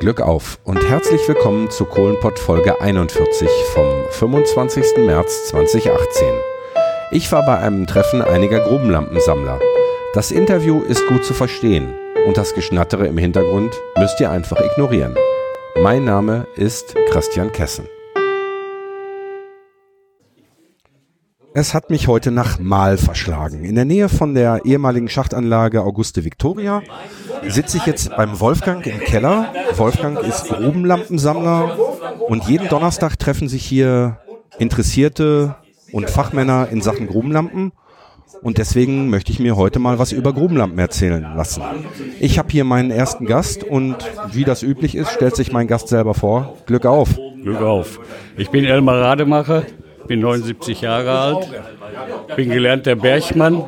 Glück auf und herzlich willkommen zu Kohlenpott Folge 41 vom 25. März 2018. Ich war bei einem Treffen einiger Grubenlampensammler. Das Interview ist gut zu verstehen und das Geschnattere im Hintergrund müsst ihr einfach ignorieren. Mein Name ist Christian Kessen. Es hat mich heute nach Mal verschlagen. In der Nähe von der ehemaligen Schachtanlage Auguste Victoria sitze ich jetzt beim Wolfgang im Keller. Wolfgang ist Grubenlampensammler und jeden Donnerstag treffen sich hier Interessierte und Fachmänner in Sachen Grubenlampen. Und deswegen möchte ich mir heute mal was über Grubenlampen erzählen lassen. Ich habe hier meinen ersten Gast und wie das üblich ist, stellt sich mein Gast selber vor. Glück auf. Glück auf. Ich bin Elmar Rademacher, bin 79 Jahre alt, bin gelernter Bergmann,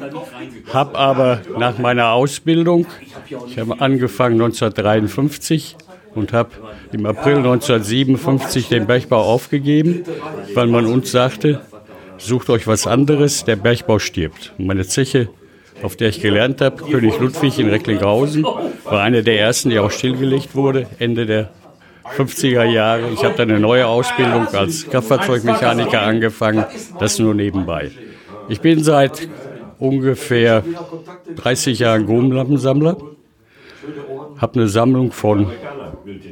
habe aber nach meiner Ausbildung, ich habe angefangen 1953 und habe im April 1957 den Bergbau aufgegeben, weil man uns sagte, sucht euch was anderes, der Bergbau stirbt. Und meine Zeche, auf der ich gelernt habe, König Ludwig in Recklinghausen, war eine der ersten, die auch stillgelegt wurde, Ende der 50er Jahre. Ich habe dann eine neue Ausbildung als Kraftfahrzeugmechaniker angefangen, das nur nebenbei. Ich bin seit ungefähr 30 Jahren Grubenlampensammler, habe eine Sammlung von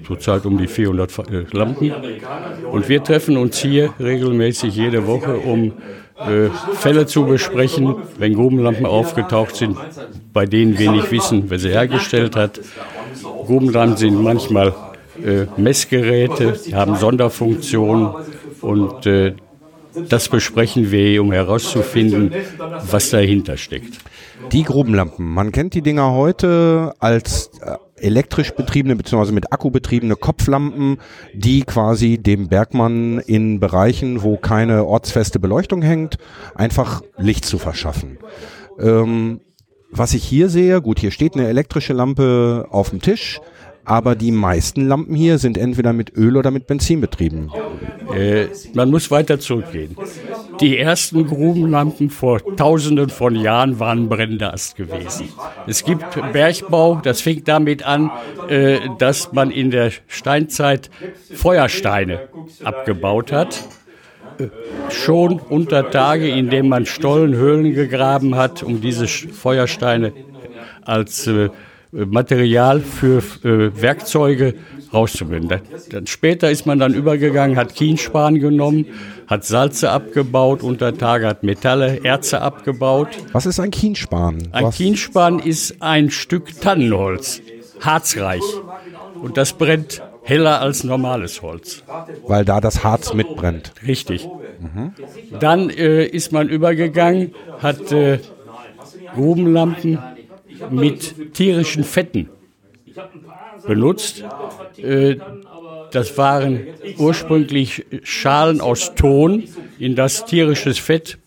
zurzeit um die 400 äh, Lampen und wir treffen uns hier regelmäßig jede Woche, um äh, Fälle zu besprechen, wenn Grubenlampen aufgetaucht sind, bei denen wir nicht wissen, wer sie hergestellt hat. Grubenlampen sind manchmal äh, Messgeräte, haben Sonderfunktionen und äh, das besprechen wir, um herauszufinden, was dahinter steckt. Die Grubenlampen, man kennt die Dinger heute als äh, elektrisch betriebene bzw. mit Akku betriebene Kopflampen, die quasi dem Bergmann in Bereichen, wo keine ortsfeste Beleuchtung hängt, einfach Licht zu verschaffen. Ähm, was ich hier sehe, gut, hier steht eine elektrische Lampe auf dem Tisch aber die meisten Lampen hier sind entweder mit Öl oder mit Benzin betrieben. Äh, man muss weiter zurückgehen. Die ersten Grubenlampen vor tausenden von Jahren waren Brenndast gewesen. Es gibt Bergbau, das fing damit an, äh, dass man in der Steinzeit Feuersteine abgebaut hat äh, schon unter Tage, indem man Stollenhöhlen gegraben hat, um diese Feuersteine als äh, Material für äh, Werkzeuge rauszubinden. Dann, dann, später ist man dann übergegangen, hat Kienspan genommen, hat Salze abgebaut, unter Tage hat Metalle, Erze abgebaut. Was ist ein Kienspan? Ein Was? Kienspan ist ein Stück Tannenholz, harzreich. Und das brennt heller als normales Holz. Weil da das Harz mitbrennt. Richtig. Mhm. Dann äh, ist man übergegangen, hat äh, Grubenlampen mit tierischen Fetten benutzt. Äh, das waren ursprünglich Schalen aus Ton, in das tierisches Fett,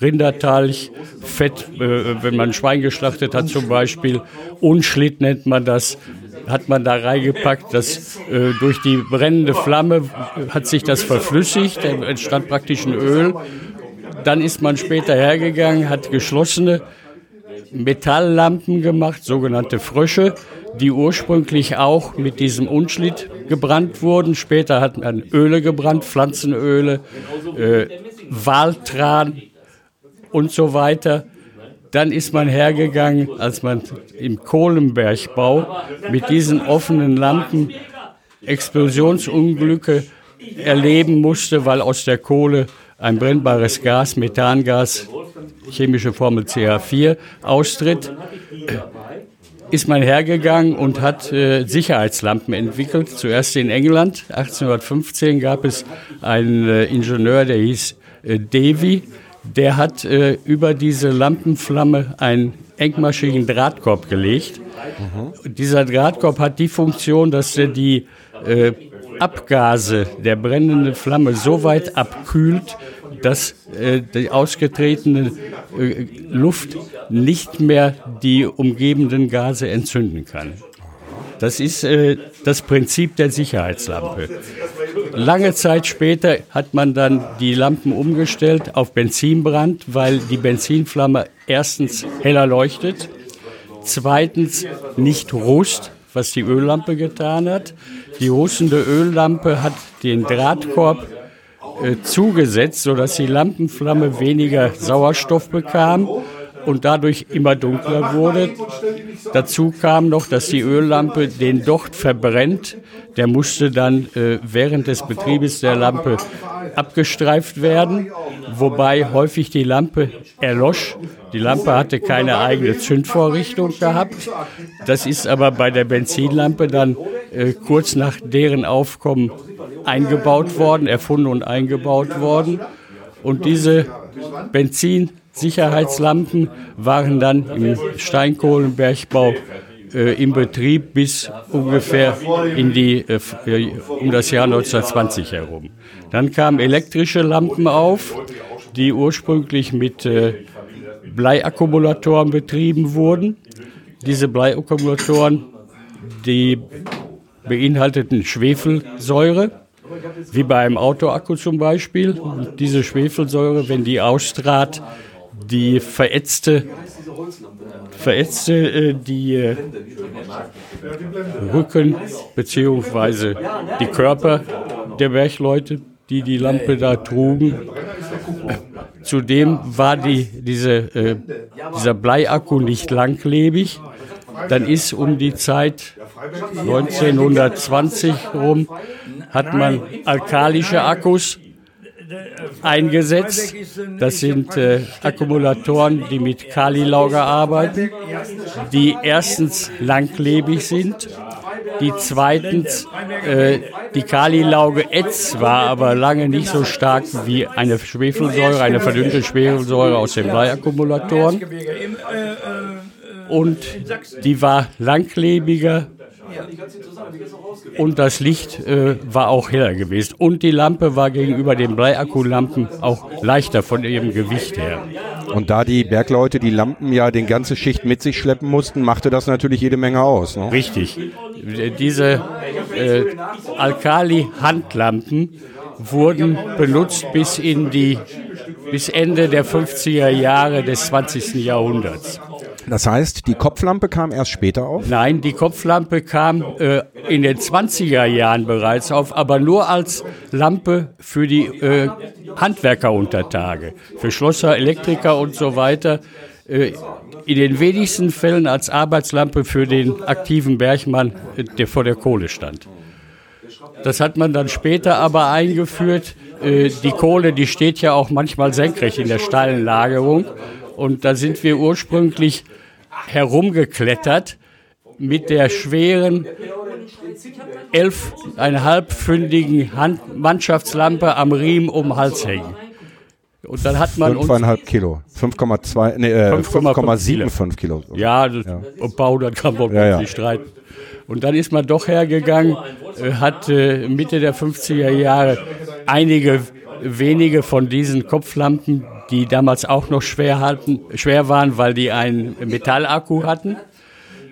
Rindertalch, Fett, äh, wenn man ein Schwein geschlachtet hat zum Beispiel, Unschlitt nennt man das, hat man da reingepackt. Das, äh, durch die brennende Flamme hat sich das verflüssigt, entstand praktisch ein Öl. Dann ist man später hergegangen, hat geschlossene Metalllampen gemacht, sogenannte Frösche, die ursprünglich auch mit diesem Unschlitt gebrannt wurden. Später hat man Öle gebrannt, Pflanzenöle, äh, Waltran und so weiter. Dann ist man hergegangen, als man im Kohlenbergbau mit diesen offenen Lampen Explosionsunglücke erleben musste, weil aus der Kohle ein brennbares Gas, Methangas, chemische Formel CH4 austritt, ist man hergegangen und hat äh, Sicherheitslampen entwickelt. Zuerst in England. 1815 gab es einen äh, Ingenieur, der hieß äh, Davy. Der hat äh, über diese Lampenflamme einen engmaschigen Drahtkorb gelegt. Mhm. Dieser Drahtkorb hat die Funktion, dass er die äh, Abgase der brennenden Flamme so weit abkühlt, dass äh, die ausgetretene äh, Luft nicht mehr die umgebenden Gase entzünden kann. Das ist äh, das Prinzip der Sicherheitslampe. Lange Zeit später hat man dann die Lampen umgestellt auf Benzinbrand, weil die Benzinflamme erstens heller leuchtet, zweitens nicht rust, was die Öllampe getan hat. Die rustende Öllampe hat den Drahtkorb zugesetzt, sodass die Lampenflamme weniger Sauerstoff bekam und dadurch immer dunkler wurde. Dazu kam noch, dass die Öllampe den Docht verbrennt. Der musste dann äh, während des Betriebes der Lampe abgestreift werden, wobei häufig die Lampe erlosch. Die Lampe hatte keine eigene Zündvorrichtung gehabt. Das ist aber bei der Benzinlampe dann äh, kurz nach deren Aufkommen eingebaut worden, erfunden und eingebaut worden. Und diese Benzin Sicherheitslampen waren dann im Steinkohlenbergbau äh, im Betrieb bis ungefähr in die, äh, äh um das Jahr 1920 herum. Dann kamen elektrische Lampen auf, die ursprünglich mit äh, Bleiakkumulatoren betrieben wurden. Diese Bleiakkumulatoren, die beinhalteten Schwefelsäure, wie bei einem Autoakku zum Beispiel. Und diese Schwefelsäure, wenn die austrat, die verätzte, verätzte äh, die äh, Rücken bzw. die Körper der Bergleute, die die Lampe da trugen. Zudem war die, diese, äh, dieser Bleiakku nicht langlebig. Dann ist um die Zeit 1920 rum, hat man alkalische Akkus eingesetzt. Das sind äh, Akkumulatoren, die mit Kalilauge arbeiten, die erstens langlebig sind, die zweitens äh, die Kalilauge ätzt war aber lange nicht so stark wie eine Schwefelsäure, eine verdünnte Schwefelsäure aus den Bleiakkumulatoren. Und die war langlebiger und das Licht äh, war auch heller gewesen. Und die Lampe war gegenüber den Bleiakkulampen auch leichter von ihrem Gewicht her. Und da die Bergleute die Lampen ja den ganze Schicht mit sich schleppen mussten, machte das natürlich jede Menge aus. Ne? Richtig. Diese äh, Alkali-Handlampen wurden benutzt bis in die bis Ende der 50er Jahre des 20. Jahrhunderts. Das heißt, die Kopflampe kam erst später auf? Nein, die Kopflampe kam äh, in den 20er Jahren bereits auf, aber nur als Lampe für die äh, Handwerker unter Tage, für Schlosser, Elektriker und so weiter. Äh, in den wenigsten Fällen als Arbeitslampe für den aktiven Bergmann, äh, der vor der Kohle stand. Das hat man dann später aber eingeführt. Äh, die Kohle, die steht ja auch manchmal senkrecht in der steilen Lagerung. Und da sind wir ursprünglich herumgeklettert mit der schweren elfeinhalbpfündigen Mannschaftslampe am Riemen um den Hals hängen. Und dann hat man 5,5 Kilo. 5,2, nee, äh, 5,75 Kilo. Ja, das, ja. und Bau, dann kann man ja, ja. nicht streiten. Und dann ist man doch hergegangen, äh, hat äh, Mitte der 50er Jahre einige wenige von diesen Kopflampen, die damals auch noch schwer, hatten, schwer waren, weil die einen Metallakku hatten,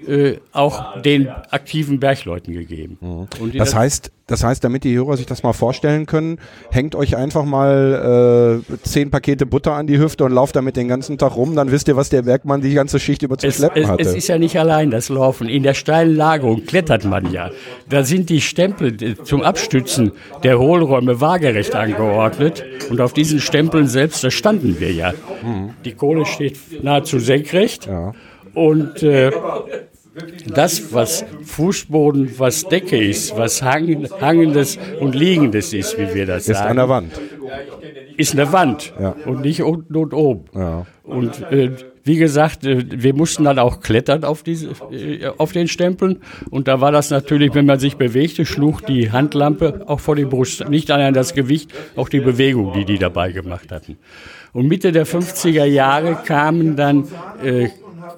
äh, auch den aktiven Bergleuten gegeben. Mhm. das heißt, das heißt, damit die Hörer sich das mal vorstellen können, hängt euch einfach mal äh, zehn Pakete Butter an die Hüfte und lauft damit den ganzen Tag rum, dann wisst ihr, was der Bergmann die ganze Schicht über zu es, schleppen es, hatte. Es ist ja nicht allein das Laufen. In der steilen Lagerung klettert man ja. Da sind die Stempel äh, zum Abstützen der Hohlräume waagerecht angeordnet und auf diesen Stempeln selbst, da standen wir ja. Mhm. Die Kohle steht nahezu senkrecht. Ja. Und äh, das, was Fußboden, was Decke ist, was Hangendes und Liegendes ist, wie wir das sagen. Ist an der Wand. Ist eine Wand ja. und nicht unten und oben. Ja. Und äh, wie gesagt, äh, wir mussten dann auch klettern auf, diese, äh, auf den Stempeln. Und da war das natürlich, wenn man sich bewegte, schlug die Handlampe auch vor die Brust. Nicht allein das Gewicht, auch die Bewegung, die die dabei gemacht hatten. Und Mitte der 50er Jahre kamen dann äh,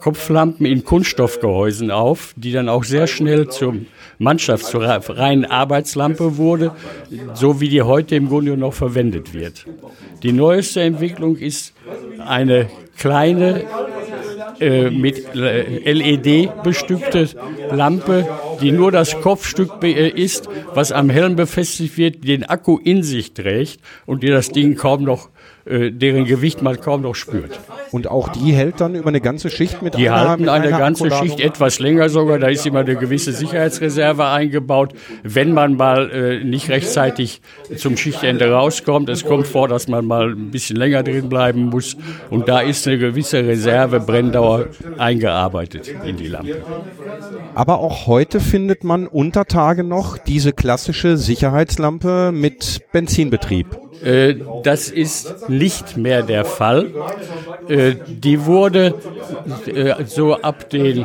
Kopflampen in Kunststoffgehäusen auf, die dann auch sehr schnell zum Mannschaft, zur reinen Arbeitslampe wurde, so wie die heute im Grunde noch verwendet wird. Die neueste Entwicklung ist eine kleine äh, mit äh, LED bestückte Lampe, die nur das Kopfstück äh, ist, was am Helm befestigt wird, den Akku in sich trägt und die das Ding kaum noch, deren Gewicht man kaum noch spürt. Und auch die hält dann über eine ganze Schicht mit Die einer, halten mit eine ganze Akkuladung? Schicht etwas länger sogar. Da ist immer eine gewisse Sicherheitsreserve eingebaut. Wenn man mal äh, nicht rechtzeitig zum Schichtende rauskommt, es kommt vor, dass man mal ein bisschen länger drin bleiben muss. Und da ist eine gewisse Reserve Brenndauer eingearbeitet in die Lampe. Aber auch heute findet man unter Tage noch diese klassische Sicherheitslampe mit Benzinbetrieb. Äh, das ist nicht mehr der Fall. Äh, die wurde äh, so ab den,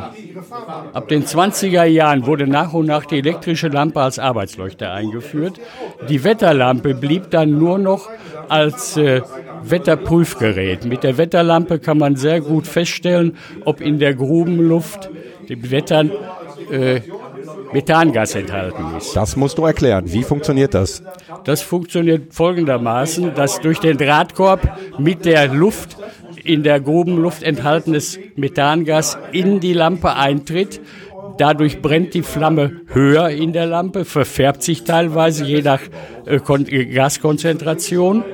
ab den 20er Jahren wurde nach und nach die elektrische Lampe als Arbeitsleuchte eingeführt. Die Wetterlampe blieb dann nur noch als äh, Wetterprüfgerät. Mit der Wetterlampe kann man sehr gut feststellen, ob in der Grubenluft, dem Wettern, äh, Methangas enthalten ist. Das musst du erklären. Wie funktioniert das? Das funktioniert folgendermaßen, dass durch den Drahtkorb mit der Luft in der Grubenluft enthaltenes Methangas in die Lampe eintritt. Dadurch brennt die Flamme höher in der Lampe, verfärbt sich teilweise je nach äh, äh, Gaskonzentration.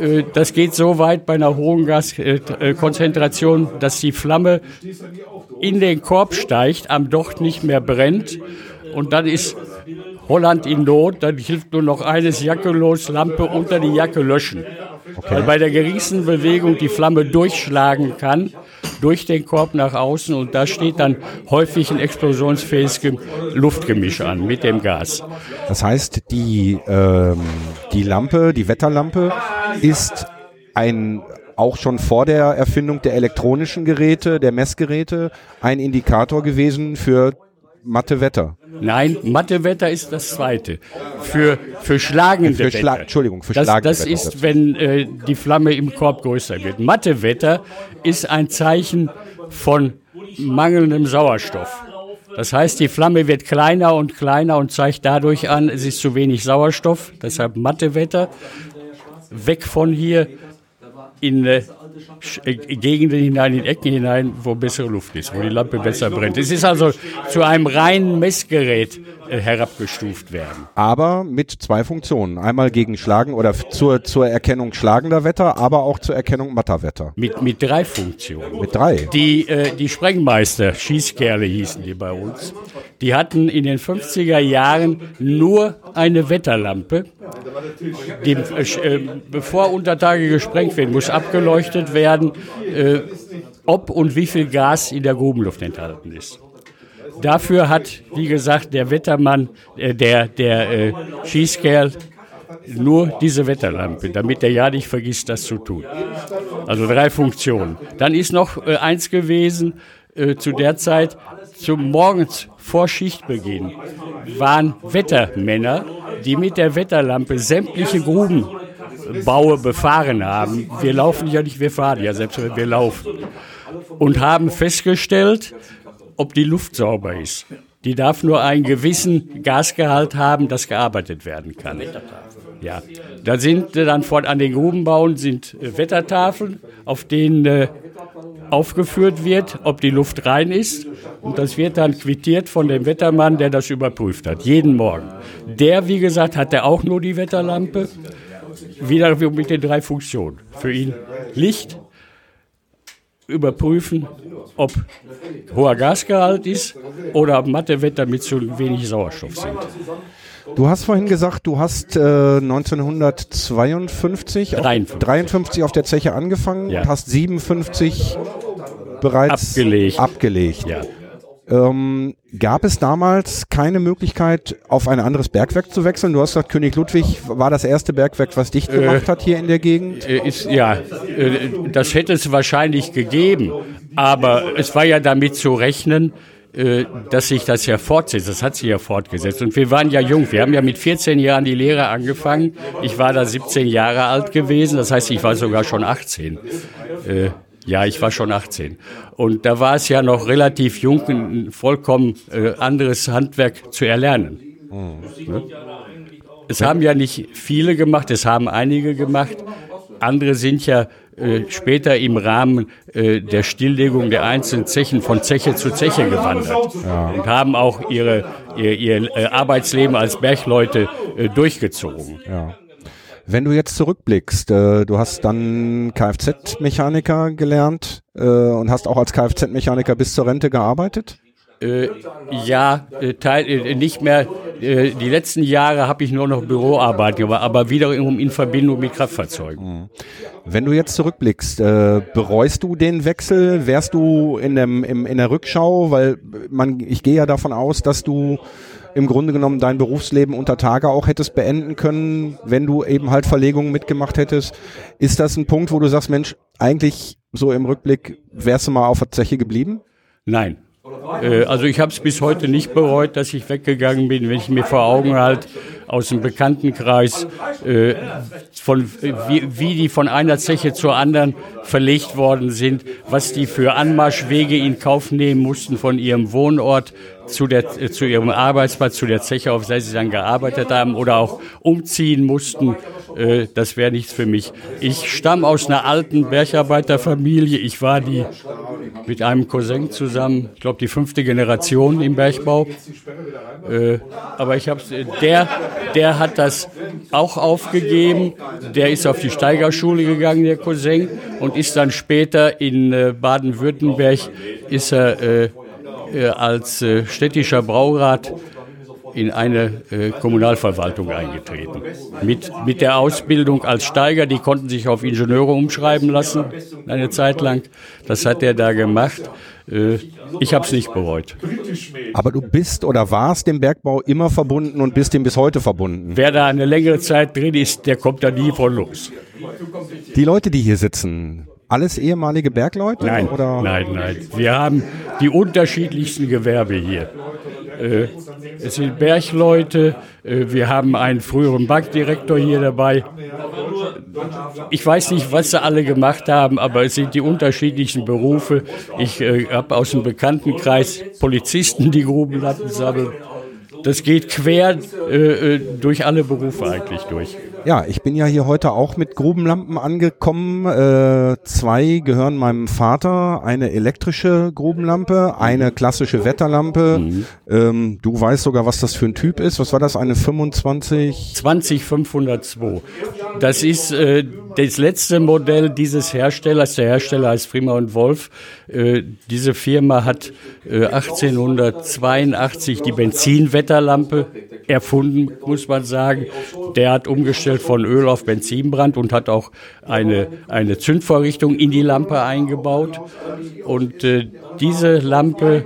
Äh, Das geht so weit bei einer hohen Gaskonzentration, dass die Flamme in den Korb steigt, am Docht nicht mehr brennt. Und dann ist Holland in Not, dann hilft nur noch eines Jacke los, Lampe unter die Jacke löschen. Weil bei der geringsten Bewegung die Flamme durchschlagen kann, durch den Korb nach außen und da steht dann häufig ein explosionsfähiges Luftgemisch an mit dem Gas. Das heißt, die, ähm, die Lampe, die Wetterlampe ist ein auch schon vor der Erfindung der elektronischen Geräte, der Messgeräte, ein Indikator gewesen für matte Wetter. Nein, Mattewetter ist das zweite. Für, für schlagende Für Schla Wetter. Entschuldigung, für das, schlagende das Wetter. ist, wenn äh, die Flamme im Korb größer wird. Mattewetter ist ein Zeichen von mangelndem Sauerstoff. Das heißt, die Flamme wird kleiner und kleiner und zeigt dadurch an, es ist zu wenig Sauerstoff. Deshalb Mattewetter. Weg von hier in äh, äh, Gegenden hinein, in Ecken hinein, wo bessere Luft ist, wo die Lampe besser brennt. Es ist also zu einem reinen Messgerät herabgestuft werden. Aber mit zwei Funktionen. Einmal gegen Schlagen oder zur, zur Erkennung schlagender Wetter, aber auch zur Erkennung matter Wetter. Mit, mit drei Funktionen. Mit drei. Die, äh, die Sprengmeister, Schießkerle hießen die bei uns, die hatten in den 50er Jahren nur eine Wetterlampe. Die, äh, äh, bevor unter Tage gesprengt wird, muss abgeleuchtet werden, äh, ob und wie viel Gas in der Grubenluft enthalten ist. Dafür hat, wie gesagt, der Wettermann, äh, der, der äh, Schießkerl, nur diese Wetterlampe, damit er ja nicht vergisst, das zu tun. Also drei Funktionen. Dann ist noch äh, eins gewesen, äh, zu der Zeit, zum Morgens vor Schichtbeginn, waren Wettermänner, die mit der Wetterlampe sämtliche Grubenbaue befahren haben. Wir laufen ja nicht, wir fahren ja, selbst wenn wir laufen. Und haben festgestellt, ob die Luft sauber ist. Die darf nur einen gewissen Gasgehalt haben, das gearbeitet werden kann. Ja, da sind äh, dann vor, an den Grubenbauen sind äh, Wettertafeln, auf denen äh, aufgeführt wird, ob die Luft rein ist. Und das wird dann quittiert von dem Wettermann, der das überprüft hat, jeden Morgen. Der, wie gesagt, hatte auch nur die Wetterlampe, wieder mit den drei Funktionen. Für ihn Licht, überprüfen, ob hoher Gasgehalt ist oder ob matte Wetter mit zu wenig Sauerstoff sind. Du hast vorhin gesagt, du hast äh, 1952, auf, 53. 53 auf der Zeche angefangen Ja. und hast 57 bereits Abgelegt. abgelegt. Ja. Ähm, gab es damals keine Möglichkeit, auf ein anderes Bergwerk zu wechseln? Du hast gesagt, König Ludwig war das erste Bergwerk, was dicht gemacht hat hier in der Gegend. Äh, Ist, ja, äh, das hätte es wahrscheinlich gegeben, aber es war ja damit zu rechnen, äh, dass sich das ja fortsetzt. Das hat sich ja fortgesetzt. Und wir waren ja jung. Wir haben ja mit 14 Jahren die Lehre angefangen. Ich war da 17 Jahre alt gewesen. Das heißt, ich war sogar schon 18. Ja, ich war schon 18. Und da war es ja noch relativ jung, ein vollkommen äh, anderes Handwerk zu erlernen. Ne? Es haben ja nicht viele gemacht, es haben einige gemacht. Andere sind ja äh, später im Rahmen äh, der Stilllegung der einzelnen Zechen von Zeche zu Zeche gewandert und haben auch ihre, ihr, ihr äh, Arbeitsleben als Bergleute äh, durchgezogen. Ja. Wenn du jetzt zurückblickst, äh, du hast dann Kfz-Mechaniker gelernt äh, und hast auch als Kfz-Mechaniker bis zur Rente gearbeitet? Äh, ja, äh, teil, äh, nicht mehr. Äh, die letzten Jahre habe ich nur noch Büroarbeit gemacht, aber wiederum in Verbindung mit Kraftfahrzeugen. Mhm. Wenn du jetzt zurückblickst, äh, bereust du den Wechsel? Wärst du in, dem, im, in der Rückschau? Weil man, ich gehe ja davon aus, dass du im Grunde genommen dein Berufsleben unter Tage auch hättest beenden können, wenn du eben halt Verlegungen mitgemacht hättest. Ist das ein Punkt, wo du sagst, Mensch, eigentlich so im Rückblick wärst du mal auf der Zeche geblieben? Nein, äh, also ich habe es bis heute nicht bereut, dass ich weggegangen bin, wenn ich mir vor Augen halte, aus dem Bekanntenkreis, äh, von, wie, wie die von einer Zeche zur anderen verlegt worden sind, was die für Anmarschwege in Kauf nehmen mussten von ihrem Wohnort zu, der, äh, zu ihrem Arbeitsplatz, zu der Zeche, auf der sie dann gearbeitet haben oder auch umziehen mussten. Äh, das wäre nichts für mich. Ich stamme aus einer alten Bergarbeiterfamilie. Ich war die mit einem Cousin zusammen, ich glaube die fünfte Generation im Bergbau. Äh, aber ich habe der, der hat das auch aufgegeben. Der ist auf die Steigerschule gegangen, der Cousin, und ist dann später in äh, Baden-Württemberg ist er äh, äh, als äh, städtischer Braurat in eine äh, Kommunalverwaltung eingetreten. Mit, mit der Ausbildung als Steiger, die konnten sich auf Ingenieure umschreiben lassen, eine Zeit lang. Das hat er da gemacht. Äh, ich habe es nicht bereut. Aber du bist oder warst dem Bergbau immer verbunden und bist ihm bis heute verbunden. Wer da eine längere Zeit drin ist, der kommt da nie von los. Die Leute, die hier sitzen, alles ehemalige Bergleute? Nein, oder? nein, nein. Wir haben die unterschiedlichsten Gewerbe hier. Äh, es sind Bergleute, äh, wir haben einen früheren Bankdirektor hier dabei. Ich weiß nicht, was sie alle gemacht haben, aber es sind die unterschiedlichsten Berufe. Ich äh, habe aus dem Bekanntenkreis Polizisten, die Grubenlatten sammeln. Das geht quer äh, äh, durch alle Berufe eigentlich durch. Ja, ich bin ja hier heute auch mit Grubenlampen angekommen. Äh, zwei gehören meinem Vater, eine elektrische Grubenlampe, eine klassische Wetterlampe. Mhm. Ähm, du weißt sogar, was das für ein Typ ist. Was war das? Eine 25? 20502. Das ist äh, das letzte Modell dieses Herstellers. Der Hersteller heißt Frima und Wolf. Äh, diese Firma hat äh, 1882 die Benzinwetterlampe erfunden, muss man sagen. Der hat umgestellt von Öl auf Benzinbrand und hat auch eine, eine Zündvorrichtung in die Lampe eingebaut. Und äh, diese Lampe,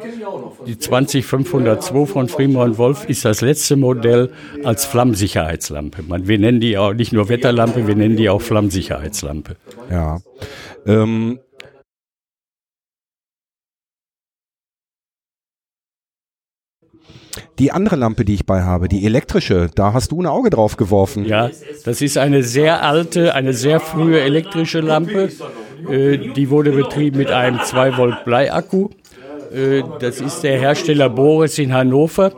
die 20502 von Fremont Wolf, ist das letzte Modell als Flammsicherheitslampe. Man, wir nennen die auch nicht nur Wetterlampe, wir nennen die auch Flammsicherheitslampe. Ja. Ähm, Die andere Lampe, die ich bei habe, die elektrische, da hast du ein Auge drauf geworfen. Ja, das ist eine sehr alte, eine sehr frühe elektrische Lampe. Äh, die wurde betrieben mit einem 2 Volt Bleiakku. Äh, das ist der Hersteller Boris in Hannover.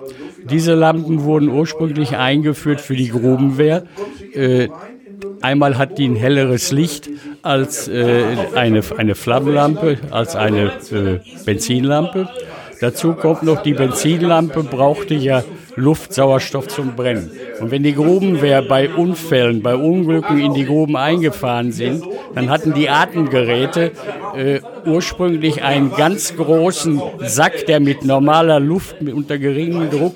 Diese Lampen wurden ursprünglich eingeführt für die Grubenwehr. Äh, einmal hat die ein helleres Licht als eine, Flammenlampe, als eine Benzinlampe. Dazu kommt noch, die Benzinlampe brauchte ja Luftsauerstoff zum Brennen. Und wenn die Grubenwehr bei Unfällen, bei Unglücken in die Gruben eingefahren sind, dann hatten die Atemgeräte äh, ursprünglich einen ganz großen Sack, der mit normaler Luft unter geringem Druck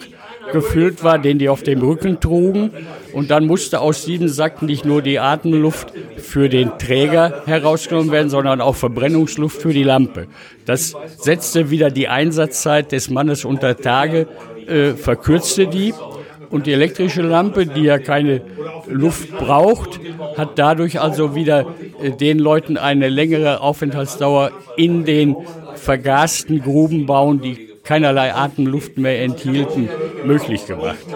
gefüllt war, den die auf dem Rücken trugen. Und dann musste aus diesem Sack nicht nur die Atemluft für den Träger herausgenommen werden, sondern auch Verbrennungsluft für die Lampe. Das setzte wieder die Einsatzzeit des Mannes unter Tage, äh, verkürzte die. Und die elektrische Lampe, die ja keine Luft braucht, hat dadurch also wieder äh, den Leuten eine längere Aufenthaltsdauer in den vergasten Gruben bauen, die keinerlei Atemluft mehr enthielten, möglich gemacht.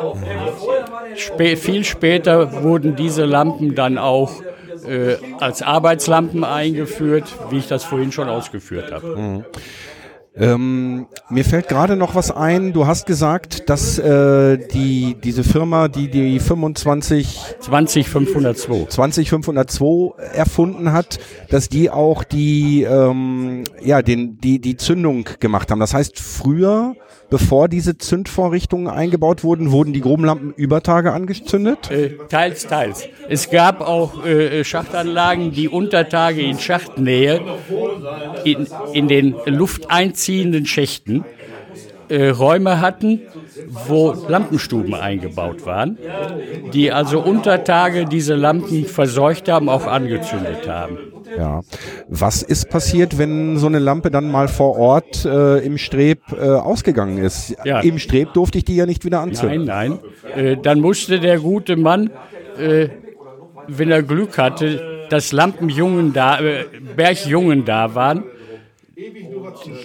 Spä viel später wurden diese Lampen dann auch äh, als Arbeitslampen eingeführt, wie ich das vorhin schon ausgeführt habe. Mhm. Ähm, mir fällt gerade noch was ein. Du hast gesagt, dass äh, die diese Firma, die die 25 20502 20502 erfunden hat, dass die auch die ähm, ja den die die Zündung gemacht haben. Das heißt, früher bevor diese Zündvorrichtungen eingebaut wurden, wurden die Grubenlampen über Tage angezündet? Äh, teils, teils. Es gab auch äh, Schachtanlagen, die unter Tage in Schachtnähe in, in den lufteinziehenden Schächten äh, Räume hatten, wo Lampenstuben eingebaut waren, die also unter Tage diese Lampen verseucht haben, auch angezündet haben. Ja. Was ist passiert, wenn so eine Lampe dann mal vor Ort äh, im Streb äh, ausgegangen ist? Ja. Im Streb durfte ich die ja nicht wieder anzünden. Nein, nein. Äh, dann musste der gute Mann, äh, wenn er Glück hatte, dass Lampenjungen da, äh, Bergjungen da waren,